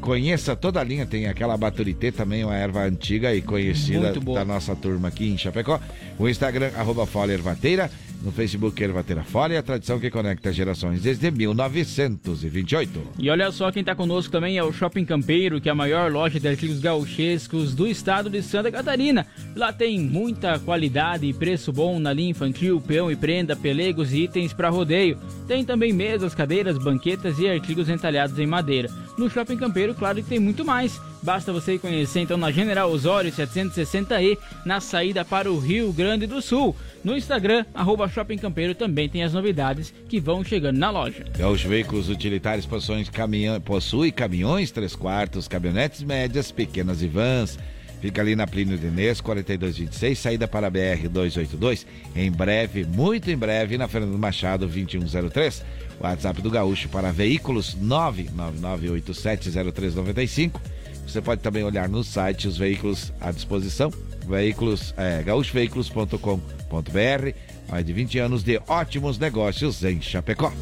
Conheça toda a linha, tem aquela Baturité também, uma erva antiga e conhecida da nossa turma aqui em Chapecó. O Instagram, arroba Folha Ervateira. No Facebook, Ervateira Folha, a tradição que conecta gerações desde 1928. E olha só quem tá conosco também é o Shopping Campeiro, que é a maior loja de artigos gauchescos do estado de Santa Catarina. Lá tem muita qualidade e preço bom na linha infantil, peão e prenda, pelegos e itens para rodeio. Tem também mesas, cadeiras, banquetas e artigos entalhados em madeira. No Shopping Campeiro, claro que tem muito mais. Basta você conhecer então na General Osório 760E, na saída para o Rio Grande do Sul. No Instagram, arroba Shopping Campeiro, também tem as novidades que vão chegando na loja. Gaúcho Veículos Utilitários possuem, caminhão, possui caminhões 3 quartos, caminhonetes médias, pequenas e vans. Fica ali na Plínio Denês, 4226, saída para a BR 282. Em breve, muito em breve, na Fernando Machado 2103. WhatsApp do Gaúcho para veículos 999870395. Você pode também olhar no site os veículos à disposição. Veículos, é, gaúchoveículos.com.br. Mais de 20 anos de ótimos negócios em Chapecó.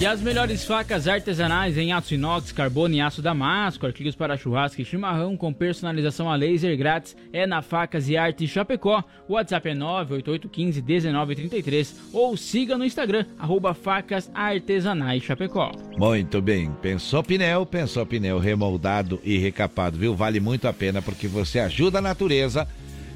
E as melhores facas artesanais em aço inox, carbono e aço damasco, artigos para churrasco e chimarrão com personalização a laser grátis é na Facas e Arte Chapecó. O WhatsApp é 988151933 ou siga no Instagram, arroba Facas Artesanais Chapecó. Muito bem. Pensou pneu, pensou pneu remoldado e recapado, viu? Vale muito a pena porque você ajuda a natureza.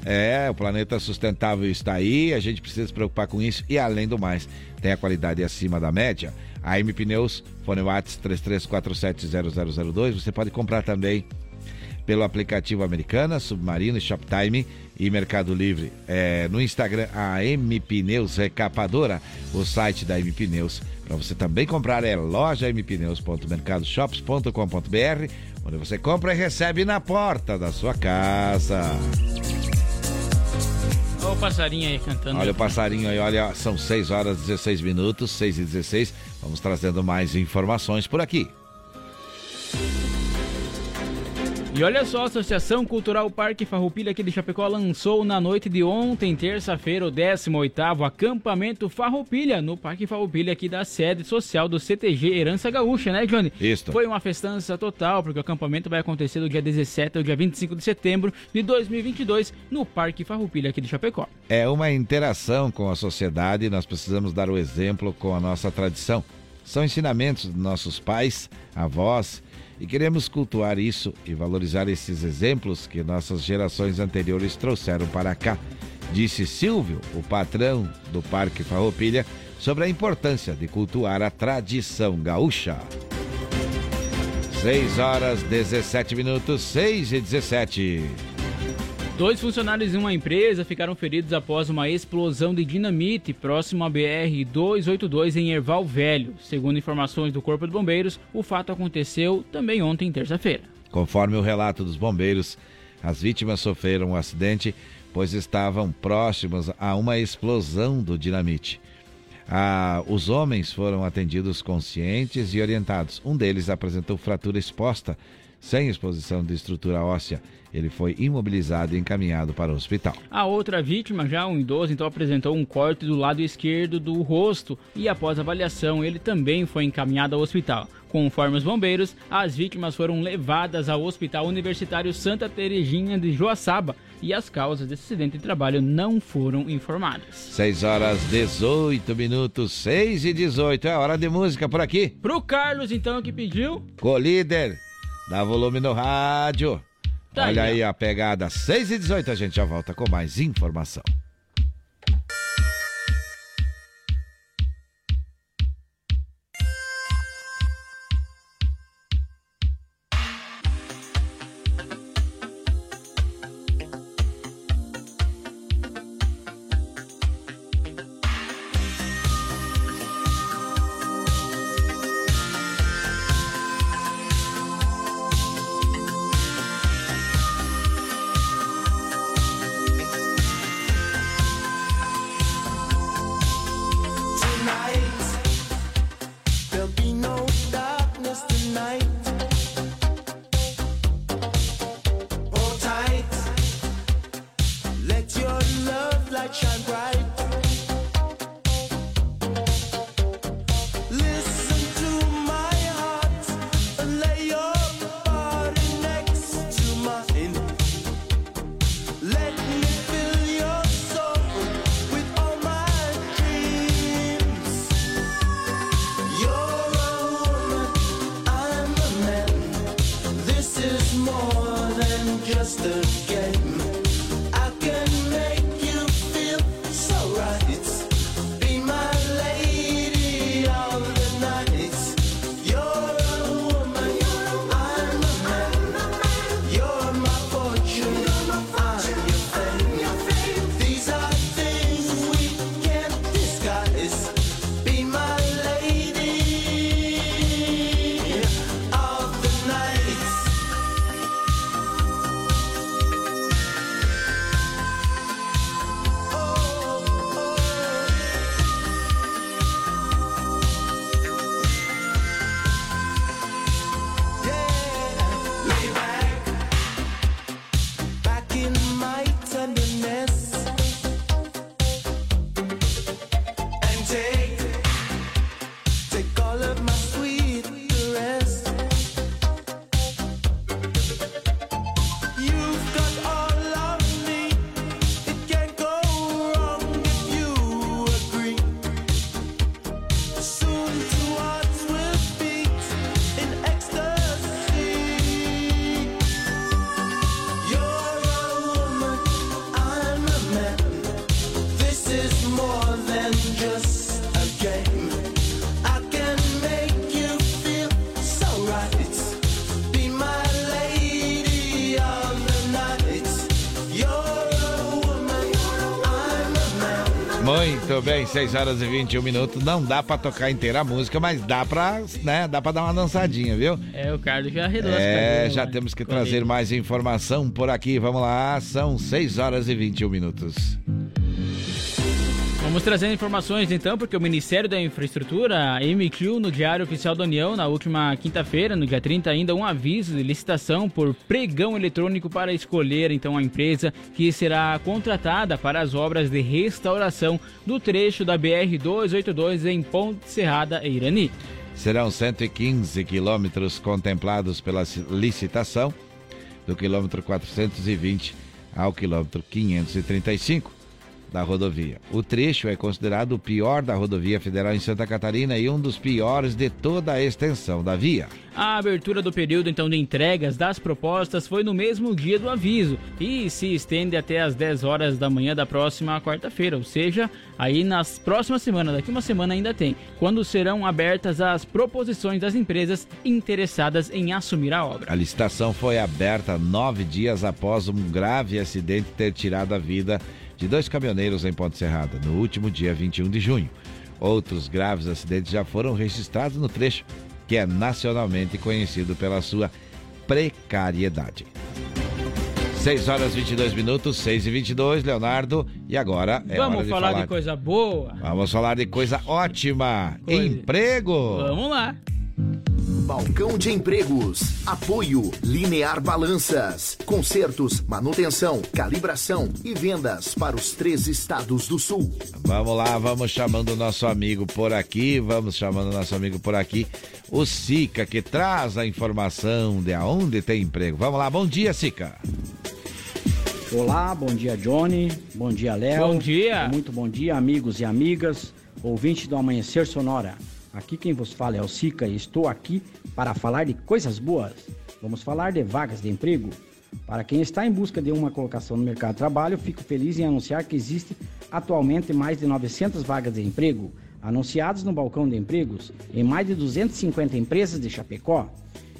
É, o planeta sustentável está aí, a gente precisa se preocupar com isso e além do mais, tem a qualidade acima da média. A M Pneus, fone Whats 33470002, você pode comprar também pelo aplicativo Americana, Submarino, Shoptime e Mercado Livre. É, no Instagram, a M Pneus Recapadora, o site da M Pneus. Para você também comprar é loja mpneus.mercadoshops.com.br, onde você compra e recebe na porta da sua casa. Olha o passarinho aí cantando. Olha o passarinho aí, olha, são 6 horas 16 minutos, 6 e 16. Vamos trazendo mais informações por aqui. E olha só, a Associação Cultural Parque Farroupilha aqui de Chapecó lançou na noite de ontem, terça-feira, o 18º acampamento Farroupilha, no Parque Farroupilha aqui da sede social do CTG Herança Gaúcha, né, Johnny? Isso. Foi uma festança total, porque o acampamento vai acontecer do dia 17 ao dia 25 de setembro de 2022 no Parque Farroupilha aqui de Chapecó. É uma interação com a sociedade, nós precisamos dar o exemplo com a nossa tradição. São ensinamentos dos nossos pais, avós, e queremos cultuar isso e valorizar esses exemplos que nossas gerações anteriores trouxeram para cá. Disse Silvio, o patrão do Parque Farroupilha, sobre a importância de cultuar a tradição gaúcha. 6 horas 17 minutos, 6 e 17. Dois funcionários de uma empresa ficaram feridos após uma explosão de dinamite próximo à BR-282 em Erval Velho. Segundo informações do Corpo de Bombeiros, o fato aconteceu também ontem, terça-feira. Conforme o relato dos bombeiros, as vítimas sofreram um acidente pois estavam próximos a uma explosão do dinamite. Ah, os homens foram atendidos conscientes e orientados. Um deles apresentou fratura exposta, sem exposição de estrutura óssea. Ele foi imobilizado e encaminhado para o hospital. A outra vítima, já um idoso, então apresentou um corte do lado esquerdo do rosto e após avaliação ele também foi encaminhado ao hospital. Conforme os bombeiros, as vítimas foram levadas ao Hospital Universitário Santa Terezinha de Joaçaba e as causas desse acidente de trabalho não foram informadas. 6 horas 18 minutos, 6 e 18. É hora de música por aqui. Pro Carlos, então, que pediu. Colíder, dá volume no rádio. Tá Olha aí, aí a pegada 6 e 18, a gente já volta com mais informação. Muito bem, 6 horas e 21 minutos. Não dá pra tocar inteira a música, mas dá pra, né, dá pra dar uma dançadinha, viu? É, o Carlos já arredou É, já lá, temos que com trazer mais informação por aqui. Vamos lá, são 6 horas e 21 minutos. Vamos trazendo informações então, porque o Ministério da Infraestrutura emitiu no Diário Oficial da União, na última quinta-feira, no dia 30, ainda um aviso de licitação por pregão eletrônico para escolher então a empresa que será contratada para as obras de restauração do trecho da BR-282 em Ponte Serrada Irani. Serão 115 quilômetros contemplados pela ci- licitação, do quilômetro 420 ao quilômetro 535 da rodovia. O trecho é considerado o pior da rodovia federal em Santa Catarina e um dos piores de toda a extensão da via. A abertura do período então de entregas das propostas foi no mesmo dia do aviso e se estende até as 10 horas da manhã da próxima quarta-feira, ou seja, aí nas próximas semanas, daqui uma semana ainda tem, quando serão abertas as proposições das empresas interessadas em assumir a obra. A licitação foi aberta nove dias após um grave acidente ter tirado a vida de dois caminhoneiros em Ponte Serrada, no último dia 21 de junho. Outros graves acidentes já foram registrados no trecho, que é nacionalmente conhecido pela sua precariedade. 6 horas 22 minutos, 6 e 22, Leonardo. E agora é Vamos hora de falar, falar de coisa boa? Vamos falar de coisa ótima. Coisa- Emprego. Vamos lá. Balcão de empregos. Apoio Linear Balanças. Consertos, manutenção, calibração e vendas para os três estados do sul. Vamos lá, vamos chamando o nosso amigo por aqui, vamos chamando o nosso amigo por aqui, o Sica, que traz a informação de aonde tem emprego. Vamos lá, bom dia, Sica. Olá, bom dia Johnny, bom dia Léo. Bom dia. Muito bom dia, amigos e amigas, ouvintes do Amanhecer Sonora. Aqui quem vos fala é o Sica e estou aqui para falar de coisas boas. Vamos falar de vagas de emprego. Para quem está em busca de uma colocação no mercado de trabalho, fico feliz em anunciar que existe atualmente mais de 900 vagas de emprego anunciadas no balcão de empregos em mais de 250 empresas de Chapecó.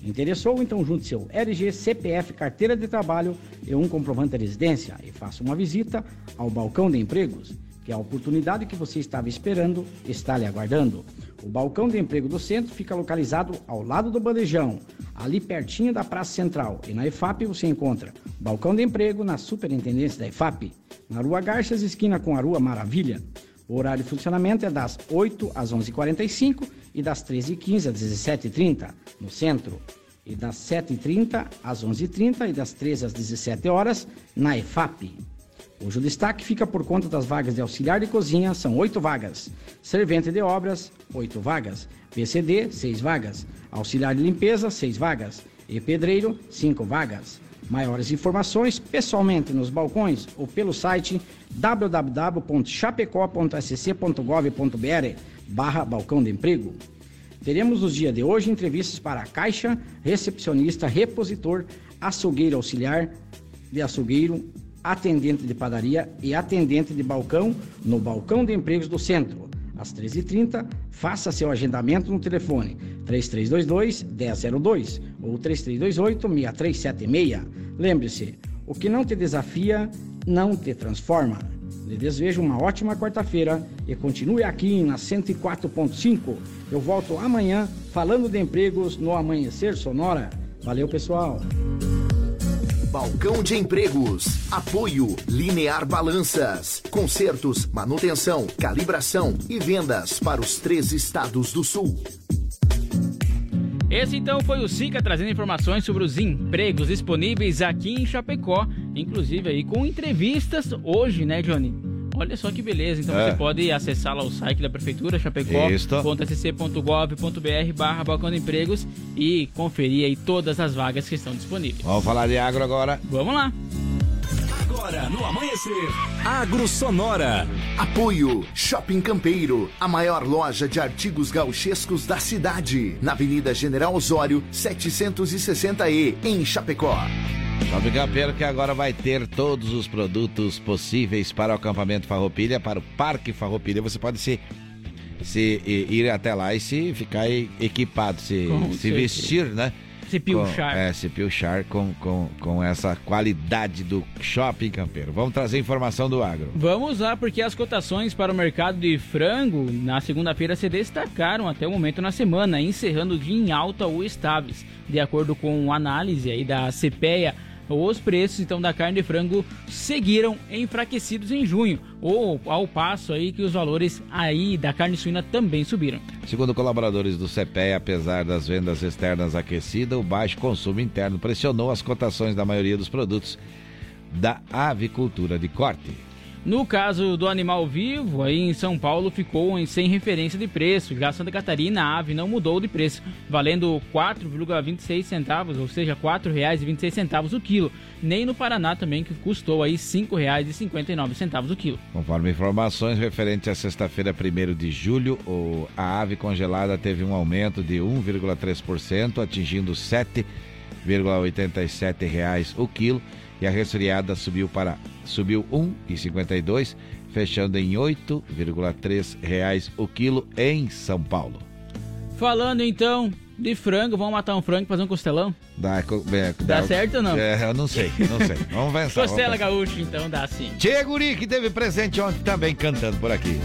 Interessou? Então junte seu RG, CPF, carteira de trabalho e um comprovante de residência e faça uma visita ao balcão de empregos, que a oportunidade que você estava esperando está lhe aguardando. O balcão de emprego do centro fica localizado ao lado do bandejão, ali pertinho da Praça Central. E na EFAP você encontra balcão de emprego na Superintendência da EFAP, na Rua Garças, esquina com a Rua Maravilha. O horário de funcionamento é das 8 às 11h45 e das 13h15 às 17h30 no centro. E das 7h30 às 11h30 e das 13 às 17 horas na EFAP. O destaque fica por conta das vagas de auxiliar de cozinha, são 8 vagas. Servente de obras, 8 vagas. PCD, 6 vagas. Auxiliar de limpeza, 6 vagas. E pedreiro, 5 vagas. Maiores informações pessoalmente nos balcões ou pelo site www.chapecó.sc.gov.br barra balcão de emprego. Teremos nos dias de hoje entrevistas para caixa, recepcionista, repositor, açougueiro auxiliar, de açougueiro, atendente de padaria e atendente de balcão no Balcão de Empregos do Centro. Às 13h30, faça seu agendamento no telefone 3322-1002 ou 3328-6376. Lembre-se, o que não te desafia, não te transforma. Lhe desejo uma ótima quarta-feira e continue aqui na 104.5. Eu volto amanhã falando de empregos no Amanhecer Sonora. Valeu, pessoal! Balcão de Empregos. Apoio Linear Balanças. Consertos, manutenção, calibração e vendas para os três estados do sul. Esse então foi o Sica trazendo informações sobre os empregos disponíveis aqui em Chapecó, inclusive aí com entrevistas hoje, né, Johnny? Olha só que beleza, então É. você pode acessar lá o site da Prefeitura, chapecó.sc.gov.br barra balcão de empregos e conferir aí todas as vagas que estão disponíveis. Vamos falar de agro agora. Vamos lá. Agora no amanhecer. Agro Sonora. Apoio Shopping Campeiro, a maior loja de artigos gauchescos da cidade, na Avenida General Osório, 760E, em Chapecó. Shopping Campeiro que agora vai ter todos os produtos possíveis para o acampamento Farroupilha, para o Parque Farroupilha. Você pode se, se ir até lá e se ficar equipado, se, Com se certeza. vestir, né? Pilchar. Com, é, se pilchar com, com, com essa qualidade do Shopping Campeiro. Vamos trazer informação do agro. Vamos lá, porque as cotações para o mercado de frango na segunda-feira se destacaram até o momento na semana, encerrando o dia em alta ou estáveis. De acordo com análise aí da CPEA, os preços então da carne de frango seguiram enfraquecidos em junho, ou ao passo aí que os valores aí da carne suína também subiram. Segundo colaboradores do CPE, apesar das vendas externas aquecidas, o baixo consumo interno pressionou as cotações da maioria dos produtos da avicultura de corte. No caso do animal vivo, aí em São Paulo ficou em sem referência de preço. Já Santa Catarina, a ave não mudou de preço, valendo 4,26 centavos, ou seja, R$ 4,26 centavos o quilo. Nem no Paraná também, que custou aí R$ 5,59 centavos o quilo. Conforme informações referentes à sexta-feira, 1 de julho, a ave congelada teve um aumento de 1,3%, atingindo 7,87 reais o quilo, e a resfriada subiu para subiu 1,52, fechando em 8,3 reais o quilo em São Paulo. Falando então de frango, vamos matar um frango e fazer um costelão? Dá, é, Dá certo ou não? É, eu não sei, não sei. Vamos pensar. Costela vamos pensar. gaúcha, então dá sim. Tia Guri, que teve presente ontem também cantando por aqui.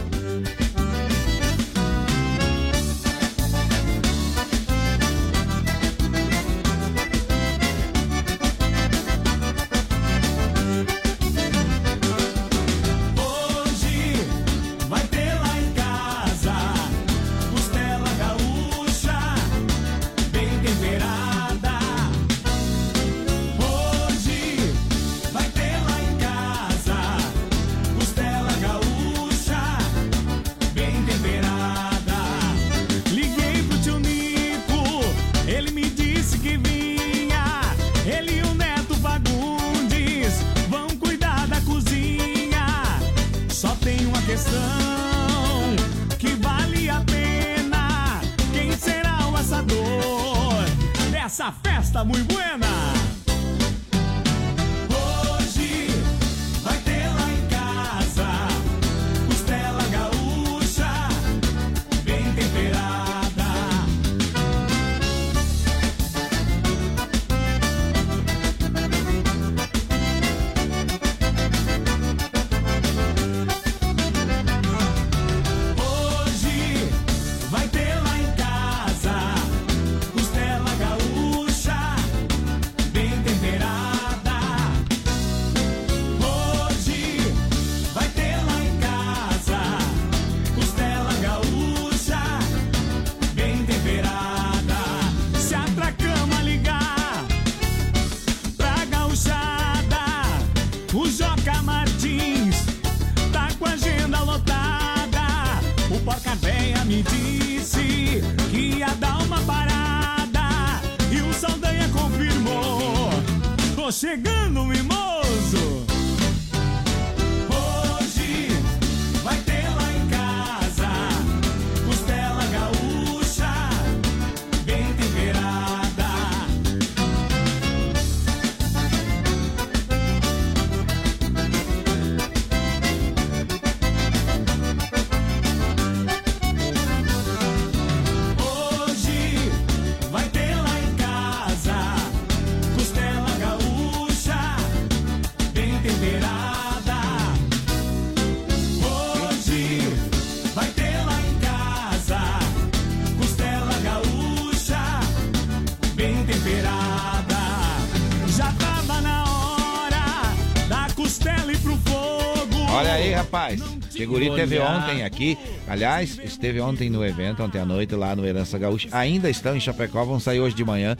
Figuri Olhar. teve ontem aqui. Aliás, esteve ontem no evento, ontem à noite, lá no Herança Gaúcha. Ainda estão em Chapecó, vão sair hoje de manhã.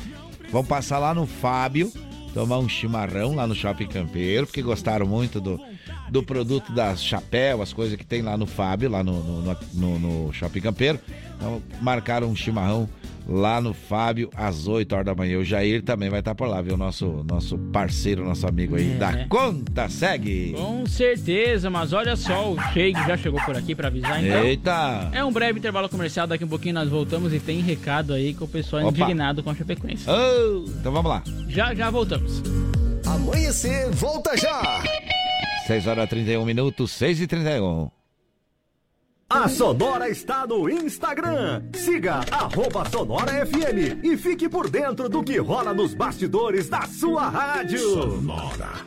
Vão passar lá no Fábio, tomar um chimarrão lá no Shopping Campeiro, porque gostaram muito do, do produto das chapéu, as coisas que tem lá no Fábio, lá no, no, no- no Shopping Campeiro. Então, marcaram um chimarrão lá no Fábio às 8 horas da manhã. O Jair também vai estar por lá, viu? Nosso, nosso parceiro, nosso amigo aí É. da conta. Segue! Com certeza, mas olha só, o Sheik já chegou por aqui pra avisar, então. Eita! É um breve intervalo comercial, daqui um pouquinho nós voltamos e tem recado aí com o pessoal Opa. indignado com a Chapecoense. Oh, então vamos lá. Já, já voltamos. Amanhecer, volta já! 6 horas e 31 minutos, 6 e 31. A Sonora está no Instagram. Siga arroba Sonora FM e fique por dentro do que rola nos bastidores da sua rádio. Sonora.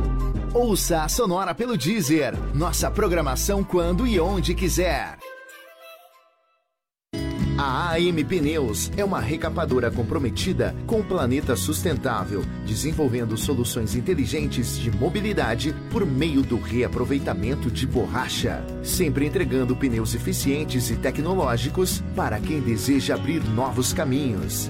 Ouça a Sonora pelo Deezer. Nossa programação quando e onde quiser. A AM Pneus é uma recapadora comprometida com o planeta sustentável, desenvolvendo soluções inteligentes de mobilidade por meio do reaproveitamento de borracha, sempre entregando pneus eficientes e tecnológicos para quem deseja abrir novos caminhos.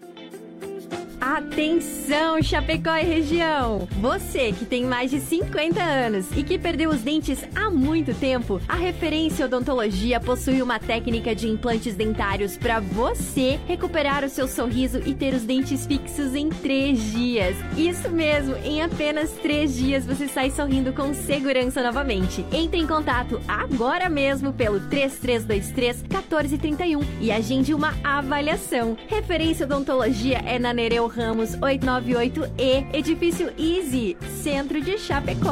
Atenção, Chapecó e região! Você que tem mais de 50 anos e que perdeu os dentes há muito tempo, a Referência Odontologia possui uma técnica de implantes dentários para você recuperar o seu sorriso e ter os dentes fixos em três dias. Isso mesmo, em apenas três dias você sai sorrindo com segurança novamente. Entre em contato agora mesmo pelo 3323 1431 e agende uma avaliação. Referência Odontologia é na Nereu Ramos 898E, Edifício Easy, Centro de Chapecó.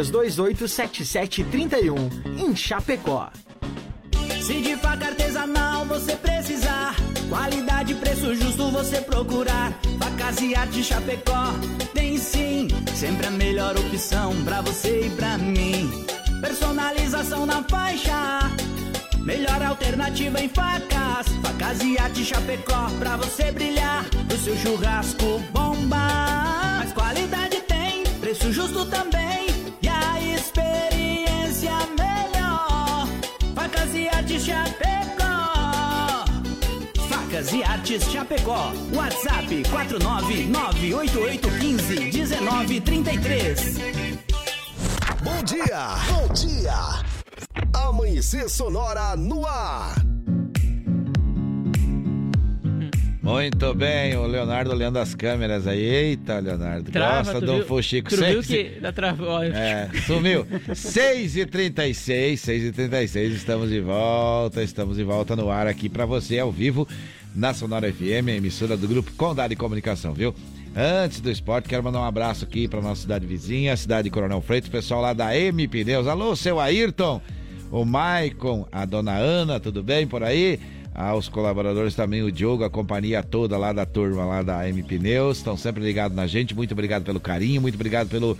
33287731 em Chapecó. Se de faca artesanal você precisar, qualidade e preço justo você procurar. Facas e arte Chapecó tem sim, sempre a melhor opção pra você e pra mim. Personalização na faixa, melhor alternativa em facas. Facas e arte Chapecó pra você brilhar, o seu churrasco bomba. Mas qualidade tem, preço justo também experiência melhor. Facas e arte Chapecó. Placas e Artes Chapecó. WhatsApp 49988151933. Bom dia, bom dia. Amanhecer Sonora no ar. Muito bem, o Leonardo olhando as câmeras aí. Eita, Leonardo. Trava, gosta do viu- fuxico tu viu que dá trava- ó, É, sumiu. 6h36, 6h36, estamos de volta, estamos de volta no ar aqui pra você, ao vivo, na Sonora FM, emissora do Grupo Condado de Comunicação, viu? Antes do esporte, quero mandar um abraço aqui pra nossa cidade vizinha, a cidade de Coronel Freitas, pessoal lá da M Pneus. Alô, seu Ayrton, o Maicon, a dona Ana, tudo bem por aí? Aos colaboradores também, o Diogo, a companhia toda lá da turma lá da M Pneus, estão sempre ligados na gente. Muito obrigado pelo carinho, muito obrigado pelo,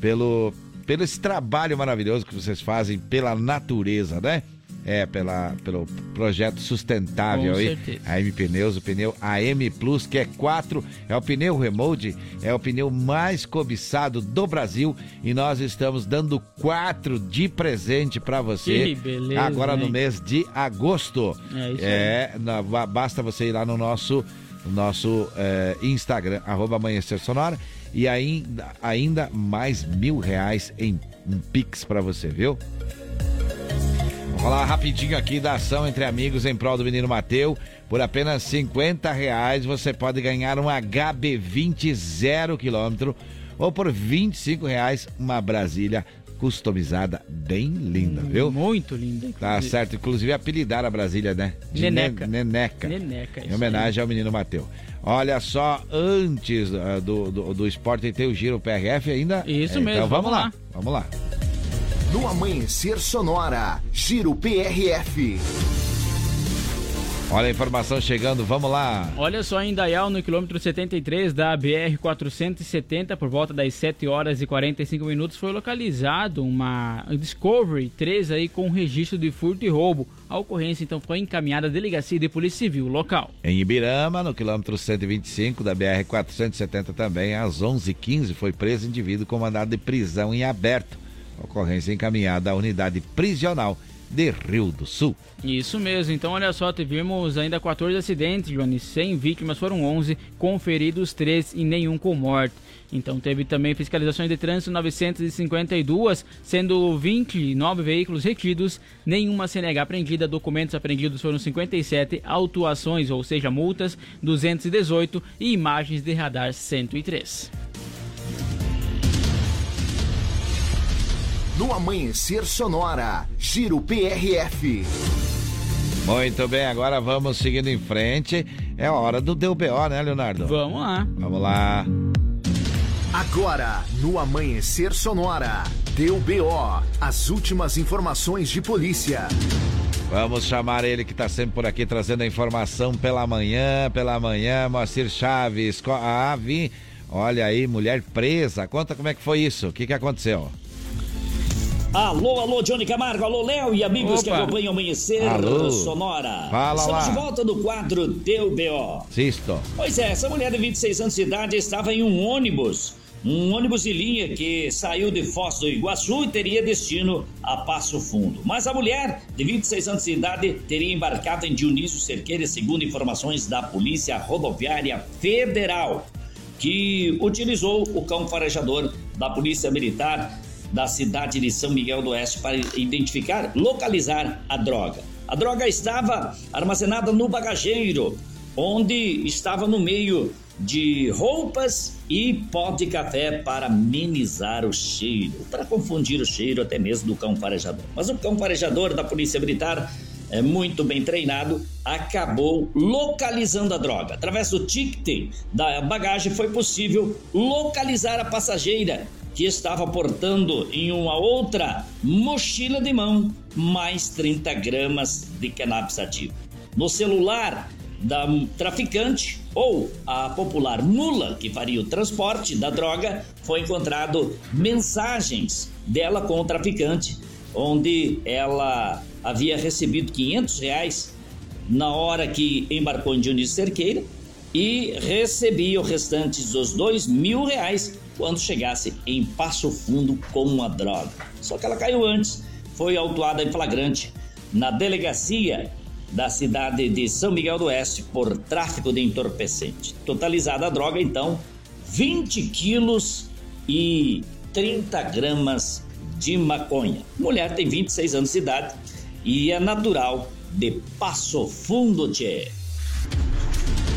pelo, pelo esse trabalho maravilhoso que vocês fazem pela natureza, né? É, pela, pelo projeto sustentável Com aí. certeza. A M Pneus, o pneu AM Plus, que é 4, é o pneu remote, é o pneu mais cobiçado do Brasil e nós estamos dando 4 de presente para você. Que beleza, Agora no mês de agosto. É isso É, na- ba- basta você ir lá no nosso, no nosso é, Instagram, arroba Amanhecer Sonora, e ainda, ainda mais mil reais em um Pix para você, viu? Falar rapidinho aqui da ação entre amigos em prol do menino Mateu. Por apenas 50 reais você pode ganhar um HB20 zero quilômetro ou por 25 reais uma Brasília customizada bem linda, viu? Muito linda. Tá certo, inclusive apelidar a Brasília, né? De Neneca. Ne- Neneca. Neneca, Em homenagem ao menino Mateu. Olha só, antes ah, do, do, do esporte tem o Giro PRF ainda. Isso É, mesmo, Então vamos vamos lá. lá. Vamos lá. No Amanhecer Sonora, Giro PRF. Olha a informação chegando, vamos lá. Olha só, em Dayal, no quilômetro 73 da BR-470, por volta das 7 horas e 45 minutos, foi localizado uma Discovery 3 aí com registro de furto e roubo. A ocorrência então foi encaminhada à delegacia de polícia civil local. Em Ibirama, no quilômetro 125 da BR-470 também, às 11h15, foi preso indivíduo com mandado de prisão em aberto. Ocorrência encaminhada à unidade prisional de Rio do Sul. Isso mesmo, então olha só, tivemos ainda 14 acidentes, Johnny, 100 vítimas, foram 11, com feridos 3 e nenhum com morte. Então teve também fiscalizações de trânsito 952, sendo 29 veículos retidos, nenhuma CNH apreendida, documentos apreendidos foram 57, autuações, ou seja, multas 218 e imagens de radar 103. No Amanhecer Sonora, Giro PRF. Muito bem, agora vamos seguindo em frente. É hora do DBO, né, Leonardo? Vamos lá. Vamos lá. Agora, no Amanhecer Sonora, deu BO, as últimas informações de polícia. Vamos chamar ele que está sempre por aqui trazendo a informação pela manhã, pela manhã, Moacir Chaves. Co- Ah, vi. Olha aí, mulher presa. Conta como é que foi isso. O que, que aconteceu? Alô, alô, Johnny Camargo, alô, Léo e amigos que Opa. acompanham o Amanhecer Alô. Sonora. Fala Estamos lá. de volta no quadro Deu B.O. Sisto. Pois é, essa mulher de 26 anos de idade estava em um ônibus, um ônibus de linha que saiu de Foz do Iguaçu e teria destino a Passo Fundo. Mas a mulher de 26 anos de idade teria embarcado em Dionísio Cerqueira, segundo informações da Polícia Rodoviária Federal, que utilizou o cão farejador da Polícia Militar da cidade de São Miguel do Oeste para identificar, localizar a droga. A droga estava armazenada no bagageiro, onde estava no meio de roupas e pó de café para amenizar o cheiro, para confundir o cheiro até mesmo do cão farejador. Mas o cão farejador da Polícia Militar é muito bem treinado, acabou localizando a droga. Através do ticket da bagagem foi possível localizar a passageira que estava portando em uma outra mochila de mão mais 30 gramas de cannabis ativo. No celular da traficante ou a popular mula que faria o transporte da droga, foi encontrado mensagens dela com o traficante, onde ela havia recebido 500 reais na hora que embarcou em Dionísio Cerqueira e recebia o restante dos dois mil reais quando chegasse em Passo Fundo com a droga. Só que ela caiu antes, foi autuada em flagrante na delegacia da cidade de São Miguel do Oeste por tráfico de entorpecente. Totalizada a droga, então, 20 quilos e 30 gramas de maconha. Mulher tem 26 anos de idade e é natural de Passo Fundo, tchê.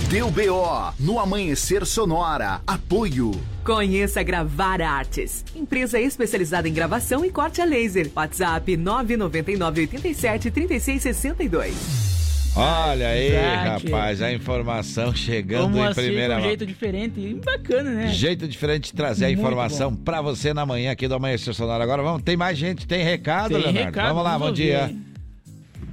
Deu BO no Amanhecer Sonora. Apoio. Conheça Gravar Artes, empresa especializada em gravação e corte a laser. WhatsApp 999 87 3662. Olha aí, Verdade. rapaz, a informação chegando Como em assim, primeira com um mão. jeito diferente e bacana, né? Jeito diferente de trazer a Muito informação bom. pra você na manhã aqui do Amanhecer Sonora. Agora vamos, tem mais gente, tem recado, Tem Leonardo? recado, vamos lá, vamos bom ouvir dia.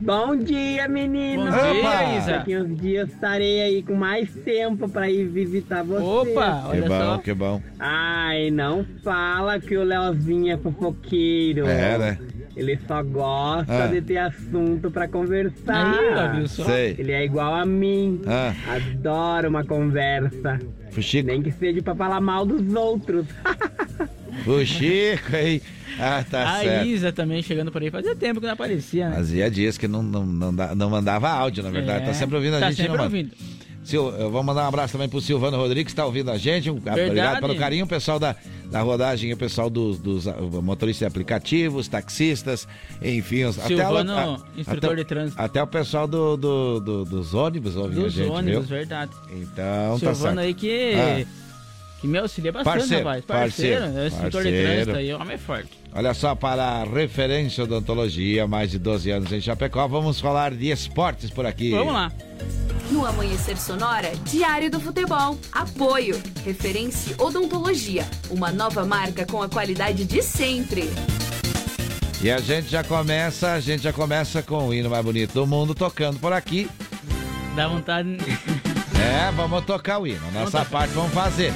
Bom dia, meninos! Bom dia, Opa! Isa. Daqui uns dias estarei aí com mais tempo pra ir visitar vocês. Opa, Que bom, que bom. Ai, não fala que o Leozinho é fofoqueiro. É, né? Ele só gosta Ah. de ter assunto pra conversar. Aí, viu só? Sei. Ele é igual a mim. Ah. Adoro uma conversa. Fuxico. Nem que seja pra falar mal dos outros. O Chico aí. Ah, tá a certo. Isa também chegando por aí. Fazia tempo que não aparecia, né? Fazia dias que não, não, não, não mandava áudio, na verdade. É, Tá sempre ouvindo a tá gente, sempre não manda? ouvindo. Sil, eu vou mandar um abraço também pro Silvano Rodrigues, que tá ouvindo a gente. Um, obrigado pelo carinho, o pessoal da, da rodagem, o pessoal dos, dos ah, motoristas de aplicativos, taxistas, enfim. Os, Silvano, até, o- instrutor até, de trânsito. Até o pessoal do, do- do- dos ônibus ouvindo a Dos gente, ônibus, viu? verdade. Então, tá Silvano certo. aí que, Ah. Que me auxilia bastante, Parceiro, rapaz. Parceiro, parceiro, é instrutor de trânsito aí, homem é forte. Olha só, para a referência odontologia, mais de 12 anos em Chapecó, vamos falar de esportes por aqui. Vamos lá. No Amanhecer Sonora, Diário do Futebol. Apoio. Referência Odontologia. Uma nova marca com a qualidade de sempre. E a gente já começa, a gente já começa com o hino mais bonito do mundo tocando por aqui. Dá vontade. É, vamos tocar o hino. Nossa parte vamos fazer.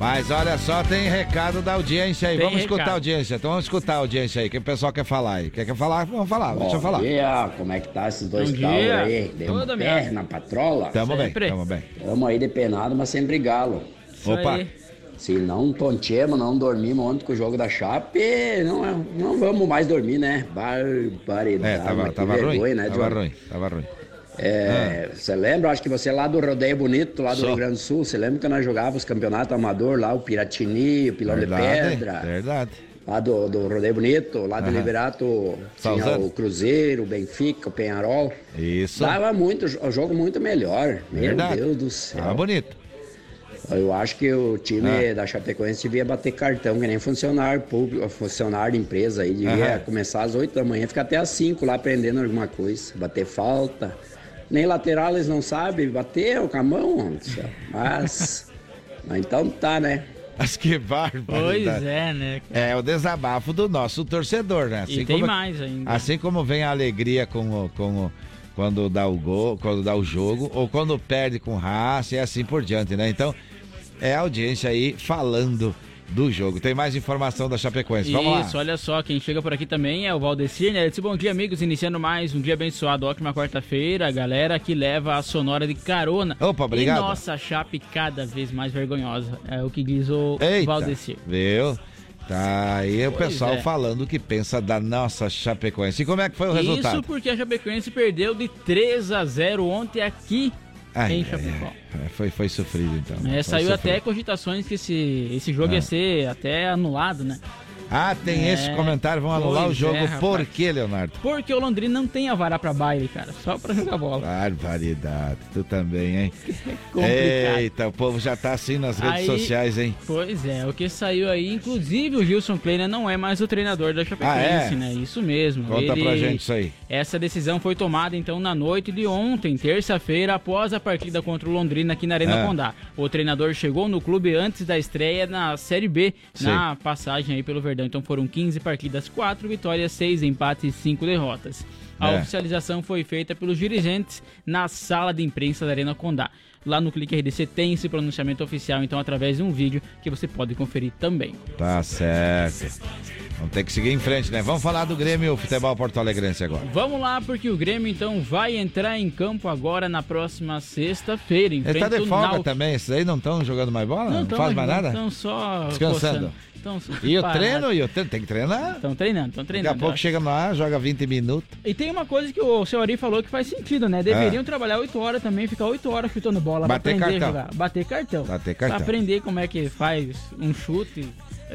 Mas olha só, tem recado da audiência aí. Tem vamos escutar recado. a audiência. Então vamos escutar a audiência aí. O que o pessoal quer falar aí? Quer, quer falar? Vamos falar, deixa eu Bom falar. dia, como é que tá esses dois Bom carros dia. aí? Deu Tudo um bem. pé na patrola? Tamo bem, Sempre. tamo bem. Tamo aí depenado, mas sem brigá-lo. Isso Opa. aí. Se não tontemos, não dormimos ontem com o jogo da Chape, não, não vamos mais dormir, né? Barbaridade. É, tava, tava vergonha, ruim. né, tava ruim, tava ruim. É, Você lembra? Acho que você é lá do Rodeio Bonito, lá do Sou. Rio Grande do Sul. Você lembra que nós jogávamos campeonato amador lá, o Piratini, o Pilão Verdade, de Pedra? Verdade. Lá do, do Rodeio Bonito, lá do Aham. Liberato, tinha o Cruzeiro, o Benfica, o Penharol. Isso. Dava muito, o jogo muito melhor. Meu Verdade. Deus do céu. Tava bonito. Eu acho que o time Ah. da Chapecoense devia bater cartão, que nem funcionário público, funcionário de empresa aí. Devia Aham. começar às 8 da manhã, ficar até às 5 lá aprendendo alguma coisa. Bater falta. Nem lateral eles não sabem bater com a mão. Mas. mas então tá, né? Mas que barbaridade. Pois é, né? É o desabafo do nosso torcedor, né? E tem mais ainda. Assim como vem a alegria com o, com o- quando dá o gol, quando dá o jogo, ou quando perde com raça e assim por diante, né? Então, é a audiência aí falando do jogo. Tem mais informação da Chapecoense. Vamos Isso, lá. olha só, quem chega por aqui também é o Valdecir, né? Ele disse, bom dia, amigos, iniciando mais um dia abençoado, ótima quarta-feira, galera que leva a Sonora de carona. Opa, obrigado. E nossa chape cada vez mais vergonhosa, é o que diz o Eita, Valdecir. viu? Tá aí o pessoal é. falando o que pensa da nossa Chapecoense. E como é que foi o resultado? Isso porque a Chapecoense perdeu de 3 a 0 ontem aqui Ai, em Chapecó. ai. Foi, foi sofrido então. É, saiu sofrido. até cogitações que esse, esse jogo Ah. ia ser até anulado, né? Ah, tem É, esse comentário, vão anular o jogo. é. Por quê, Leonardo? Porque o Londrina não tem a vara pra baile, cara, só pra jogar bola. Barbaridade, tu também, hein? complicado. Eita, o povo já tá assim nas redes Aí- sociais, hein? Pois é, o que saiu aí, inclusive o Gilson Kleiner não é mais o treinador da Chapecoense, Ah, é? né? Isso mesmo. Conta pra gente isso aí. Essa decisão foi tomada então na noite de ontem, terça-feira, após a partida contra o Londrina aqui na Arena Ah. Condá. O treinador chegou no clube antes da estreia na Série B, Sim. na passagem aí pelo Verdão. Então foram 15 partidas, 4 vitórias, 6 empates e 5 derrotas. A É. oficialização foi feita pelos dirigentes na sala de imprensa da Arena Condá. Lá no Clique RDC tem esse pronunciamento oficial, então através de um vídeo que você pode conferir também. Tá certo. Vamos ter que seguir em frente, né? Vamos falar do Grêmio Futebol Porto Alegrense agora. Vamos lá, porque o Grêmio então vai entrar em campo agora na próxima sexta-feira. Ele tá de folga Náutico. também, esses aí não estão jogando mais bola? Não, tão- faz mais nada? Estão só Descansando. coçando. Tão E o treino, e o treino, tem que treinar. Estão treinando, estão Daqui treinando. a pouco chega lá, joga 20 minutos. E tem uma coisa que o seu Ari falou que faz sentido, né? Deveriam trabalhar 8 horas também, ficar 8 horas chutando bola Bater pra aprender cartão. a jogar. Bater cartão. Bater Pra cartão. aprender como é que faz um chute.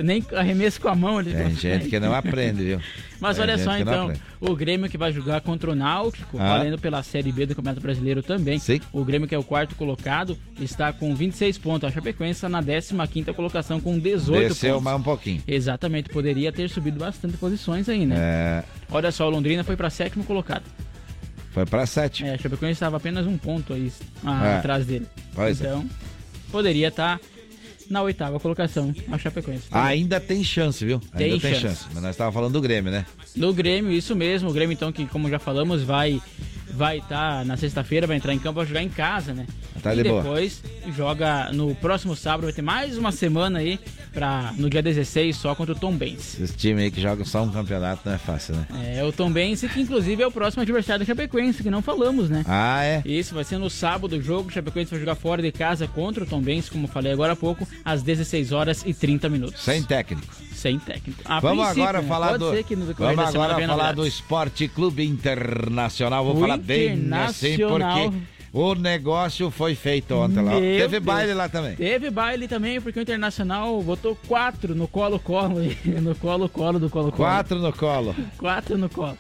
Nem arremesso com a mão. Eles Tem gente que não aprende, viu? Mas Tem olha só então, o Grêmio que vai jogar contra o Náutico, Ah. valendo pela Série B do Campeonato Brasileiro também. O Grêmio que é o quarto colocado, está com 26 pontos. A Chapecoense na 15ª colocação com 18 Desceu pontos. mais um pouquinho. Exatamente, poderia ter subido bastante posições aí, né? É, Olha só, o Londrina foi para sétimo colocado. Foi pra 7. É, a Chapecoense estava apenas um ponto aí ah, É. atrás dele. Pois é. então, poderia estar na oitava colocação, a Chapecoense. Ainda tem chance, viu? Tem Ainda tem chance. chance. Mas nós estávamos falando do Grêmio, né? No Grêmio, isso mesmo. O Grêmio, então, que como já falamos, vai vai estar na sexta-feira, vai entrar em campo, vai jogar em casa, né? Tá e de boa. depois joga no próximo sábado, vai ter mais uma semana aí, pra, no dia 16, só contra o Tom Benz. Esse time aí que joga só um campeonato não é fácil, né? É, o Tom Benz, que inclusive é o próximo adversário da Chapecoense, que não falamos, né? Ah, é? Isso, vai ser no sábado o jogo. O Chapecoense vai jogar fora de casa contra o Tom Benz, como eu falei agora há pouco, às 16 horas e 30 minutos. Sem técnico. Sem técnico. A vamos agora falar do. Vamos agora falar do. Esporte Clube Internacional. Vou O falar bem assim, porque o negócio foi feito ontem lá. Meu Teve Deus. baile lá também. Teve baile também, porque o Internacional botou quatro no colo-colo, no colo-colo do colo-colo. Quatro no colo. Quatro no colo.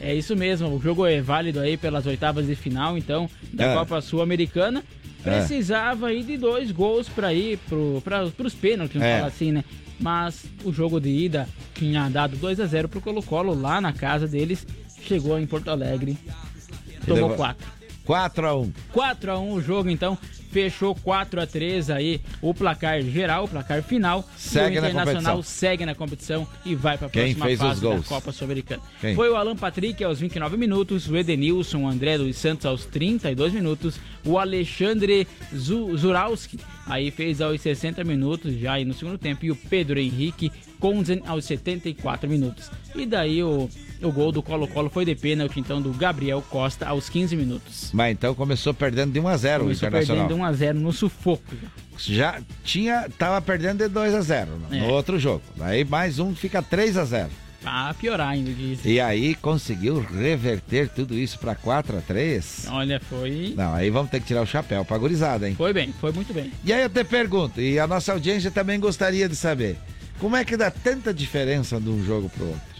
É isso mesmo, o jogo é válido aí pelas oitavas de final, então, da É. Copa Sul-Americana. É. Precisava aí de dois gols pra ir pro, pra, pros pênaltis, vamos É. falar assim, né? Mas o jogo de ida tinha dado 2 a 0 pro Colo-Colo lá na casa deles. Chegou em Porto Alegre, tomou Levou- 4. 4 a 1 4 a 1 o jogo, então fechou 4 a 3 aí o placar geral, o placar final. Segue e o Internacional segue na competição e vai para a próxima fase da Copa Sul-Americana. Foi o Alan Patrick aos 29 minutos, o Edenilson, o André dos Santos aos 32 minutos, o Alexandre Zurawski aí fez aos 60 minutos já aí no segundo tempo e o Pedro Henrique Konzen aos 74 minutos. E daí o, o gol do Colo-Colo foi de pênalti então do Gabriel Costa aos 15 minutos. Mas então começou perdendo de 1 a 0 começou o Internacional. 1 a 0 no sufoco. Já tinha, tava perdendo de 2 a 0 no, é. no outro jogo. Daí mais um fica 3 a 0. Ah, piorar ainda disso. E aí conseguiu reverter tudo isso para 4 a 3. Olha, foi. Não, aí vamos ter que tirar o chapéu pra gurizada, hein? Foi bem, foi muito bem. E aí eu te pergunto, e a nossa audiência também gostaria de saber, como é que dá tanta diferença de um jogo pro outro?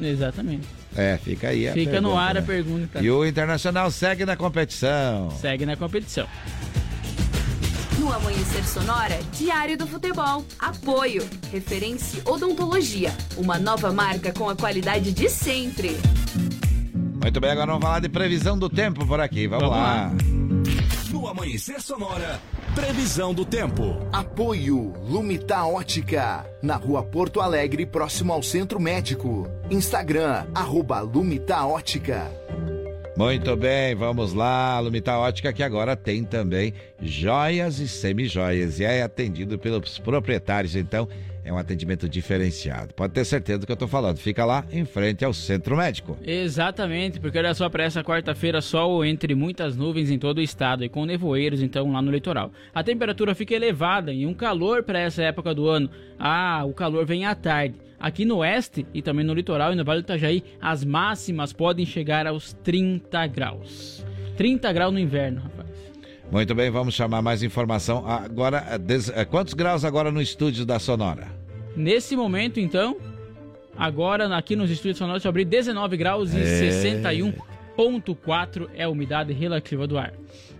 Exatamente. É, fica aí a Fica pergunta, no ar a né? pergunta. E o Internacional segue na competição. Segue na competição. No Amanhecer Sonora, Diário do Futebol. Apoio. Referência Odontologia. Uma nova marca com a qualidade de sempre. Muito bem, agora vamos falar de previsão do tempo por aqui. Vamos, Vamos lá. lá. No Amanhecer Sonora, previsão do tempo. Apoio Lumita Ótica, na rua Porto Alegre, próximo ao Centro Médico. Instagram, arroba Lumita Ótica. Muito bem, vamos lá. Lumita Ótica que agora tem também joias e semijoias e é atendido pelos proprietários, então é um atendimento diferenciado. Pode ter certeza do que eu tô falando. Fica lá em frente ao Centro Médico. Exatamente, porque olha só, para essa quarta-feira, sol entre muitas nuvens em todo o estado e com nevoeiros, então, lá no litoral. A temperatura fica elevada e um calor para essa época do ano. Ah, o calor vem à tarde. Aqui no oeste e também no litoral e no Vale do Itajaí, as máximas podem chegar aos 30 graus. 30 graus no inverno, rapaz. Muito bem, vamos chamar mais informação. Agora, eh, des- eh, quantos graus agora no estúdio da Sonora? Nesse momento, então, agora aqui nos estúdios sonoros abrir 19 graus e É. 61,4 é a umidade relativa do ar.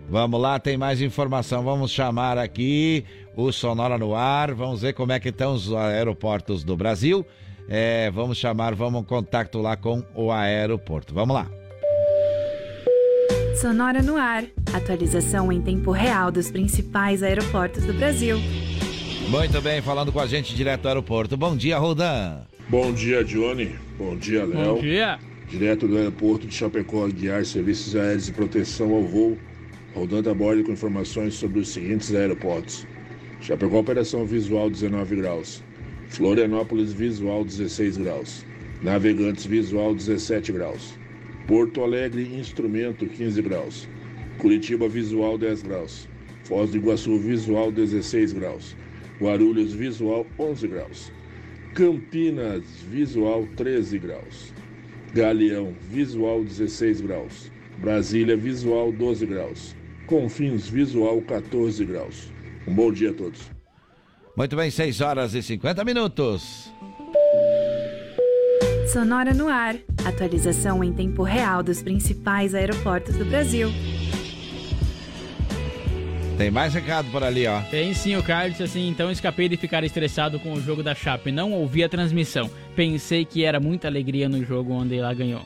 Vamos lá, tem mais informação. Vamos chamar aqui o Sonora no ar. Vamos ver como é que estão os aeroportos do Brasil. É, vamos chamar, vamos contato lá com o aeroporto. Vamos lá. Sonora no ar. Atualização em tempo real dos principais aeroportos do Brasil. Muito bem, falando com a gente direto do aeroporto. Bom dia, Rodan. Bom dia, Johnny. Bom dia, Léo. Bom dia. Direto do aeroporto de Chapecó, guiar serviços aéreos de proteção ao voo, rodando a bordo com informações sobre os seguintes aeroportos. Chapecó, operação visual 19 graus. Florianópolis, visual 16 graus. Navegantes, visual 17 graus. Porto Alegre, instrumento 15 graus. Curitiba, visual 10 graus. Foz do Iguaçu, visual 16 graus. Guarulhos, visual 11 graus. Campinas, visual 13 graus. Galeão, visual 16 graus. Brasília, visual 12 graus. Confins, visual 14 graus. Um bom dia a todos. Muito bem, 6 horas e 50 minutos. Sonora no ar. Atualização em tempo real dos principais aeroportos do Brasil. Tem mais recado por ali, ó. Tem sim, o Carlos assim, então escapei de ficar estressado com o jogo da Chape, não ouvi a transmissão. Pensei que era muita alegria no jogo onde ela ganhou.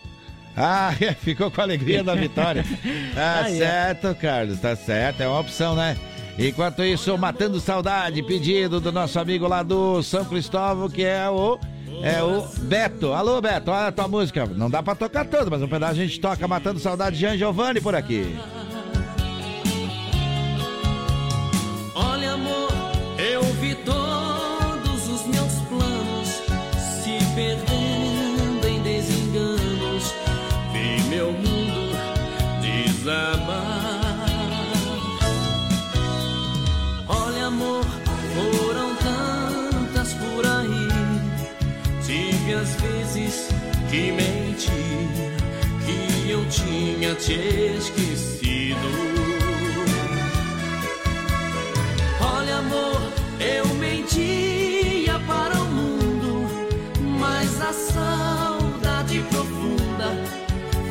Ah, ficou com a alegria da vitória. Tá Ah, é. certo, Carlos, tá certo. É uma opção, né? Enquanto isso, Matando Saudade, pedido do nosso amigo lá do São Cristóvão, que é o. É o Beto. Alô, Beto, olha a tua música. Não dá pra tocar toda, mas um pedaço a gente toca Matando Saudade de Giovanni por aqui. Olha, amor, eu vi todos os meus planos se perdendo em desenganos. Vi meu mundo desabar. Foram tantas por aí. Tive às vezes que mentir, que eu tinha te esquecido. Olha, amor, eu mentia para o mundo, mas a saudade profunda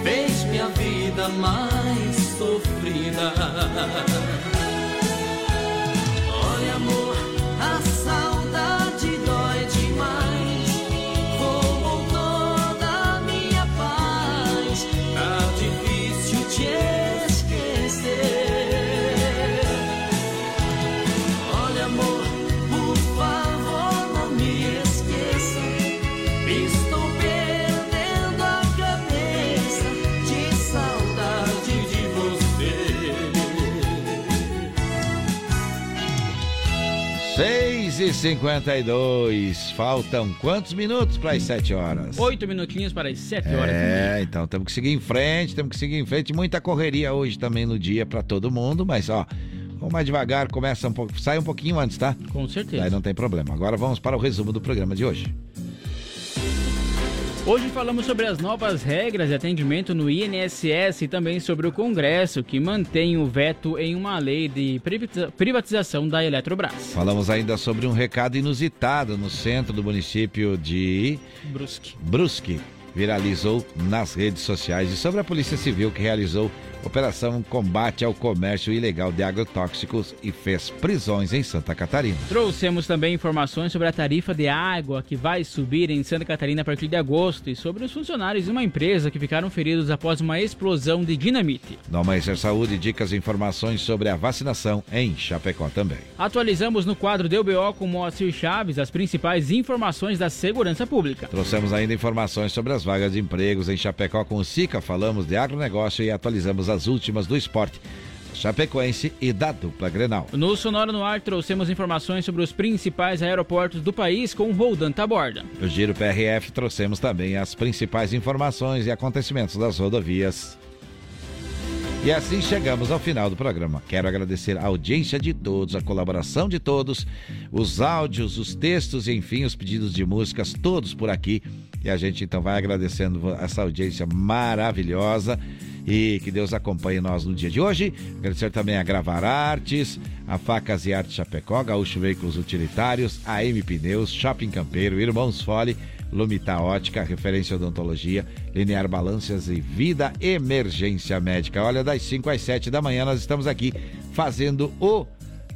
fez minha vida mais sofrida. 6 e 52 Faltam quantos minutos para as 7 horas? Oito minutinhos para as sete horas. É, então temos que seguir em frente, temos que seguir em frente. Muita correria hoje também no dia para todo mundo, mas ó, vamos mais devagar, começa um pouco, sai um pouquinho antes, tá? Com certeza. Daí não tem problema. Agora vamos para o resumo do programa de hoje. Hoje falamos sobre as novas regras de atendimento no INSS e também sobre o Congresso, que mantém o veto em uma lei de privatiza- privatização da Eletrobras. Falamos ainda sobre um recado inusitado no centro do município de Brusque. Brusque. Viralizou nas redes sociais e sobre a Polícia Civil que realizou operação combate ao comércio ilegal de agrotóxicos e fez prisões em Santa Catarina. Trouxemos também informações sobre a tarifa de água que vai subir em Santa Catarina a partir de agosto e sobre os funcionários de uma empresa que ficaram feridos após uma explosão de dinamite. No Amanhecer Saúde, dicas e informações sobre a vacinação em Chapecó também. Atualizamos no quadro do UBO com Moacir Chaves as principais informações da segurança pública. Trouxemos ainda informações sobre as vagas de empregos em Chapecó com o SICA, falamos de agronegócio e atualizamos as últimas do esporte chapecoense e da dupla Grenal. No Sonora no Ar trouxemos informações sobre os principais aeroportos do país com o Roldan Taborda. No Giro PRF trouxemos também as principais informações e acontecimentos das rodovias. E assim chegamos ao final do programa. Quero agradecer a audiência de todos, a colaboração de todos, os áudios, os textos e enfim os pedidos de músicas, todos por aqui. E a gente então vai agradecendo essa audiência maravilhosa e que Deus acompanhe nós no dia de hoje. Agradecer também a Gravar Artes, a Facas e Arte Chapecó, Gaúcho Veículos Utilitários, a M Pneus, Shopping Campeiro, Irmãos Fole, Lumita Ótica, Referência Odontologia, Linear Balanças e Vida Emergência Médica. Olha, das 5 às 7 da manhã nós estamos aqui fazendo o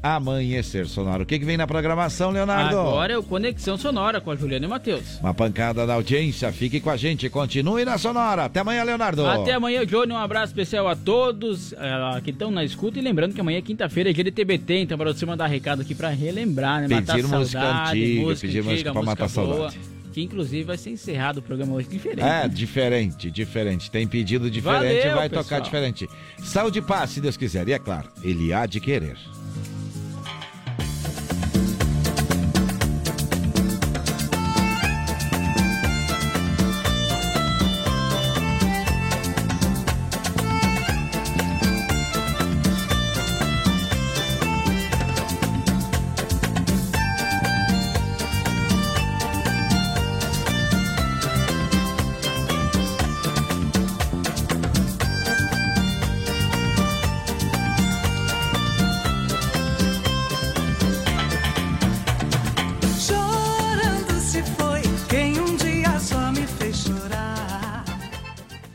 Amanhecer Sonoro. O que, que vem na programação, Leonardo? Agora é o Conexão Sonora com a Juliana e Matheus. Uma pancada da audiência. Fique com a gente. Continue na Sonora. Até amanhã, Leonardo. Até amanhã, Johnny. Um abraço especial a todos eh, que estão na escuta. E lembrando que amanhã é quinta-feira, é dia de TBT. Então, para você mandar recado aqui para relembrar, né? Matar Pedir música saudade, antiga, música pedir música antiga, pra matar música boa, saudade. Que inclusive vai ser encerrado o programa hoje diferente. É, né? diferente, diferente. Tem pedido diferente, Valeu, vai pessoal. tocar diferente. Saúde e paz, se Deus quiser. E é claro, ele há de querer.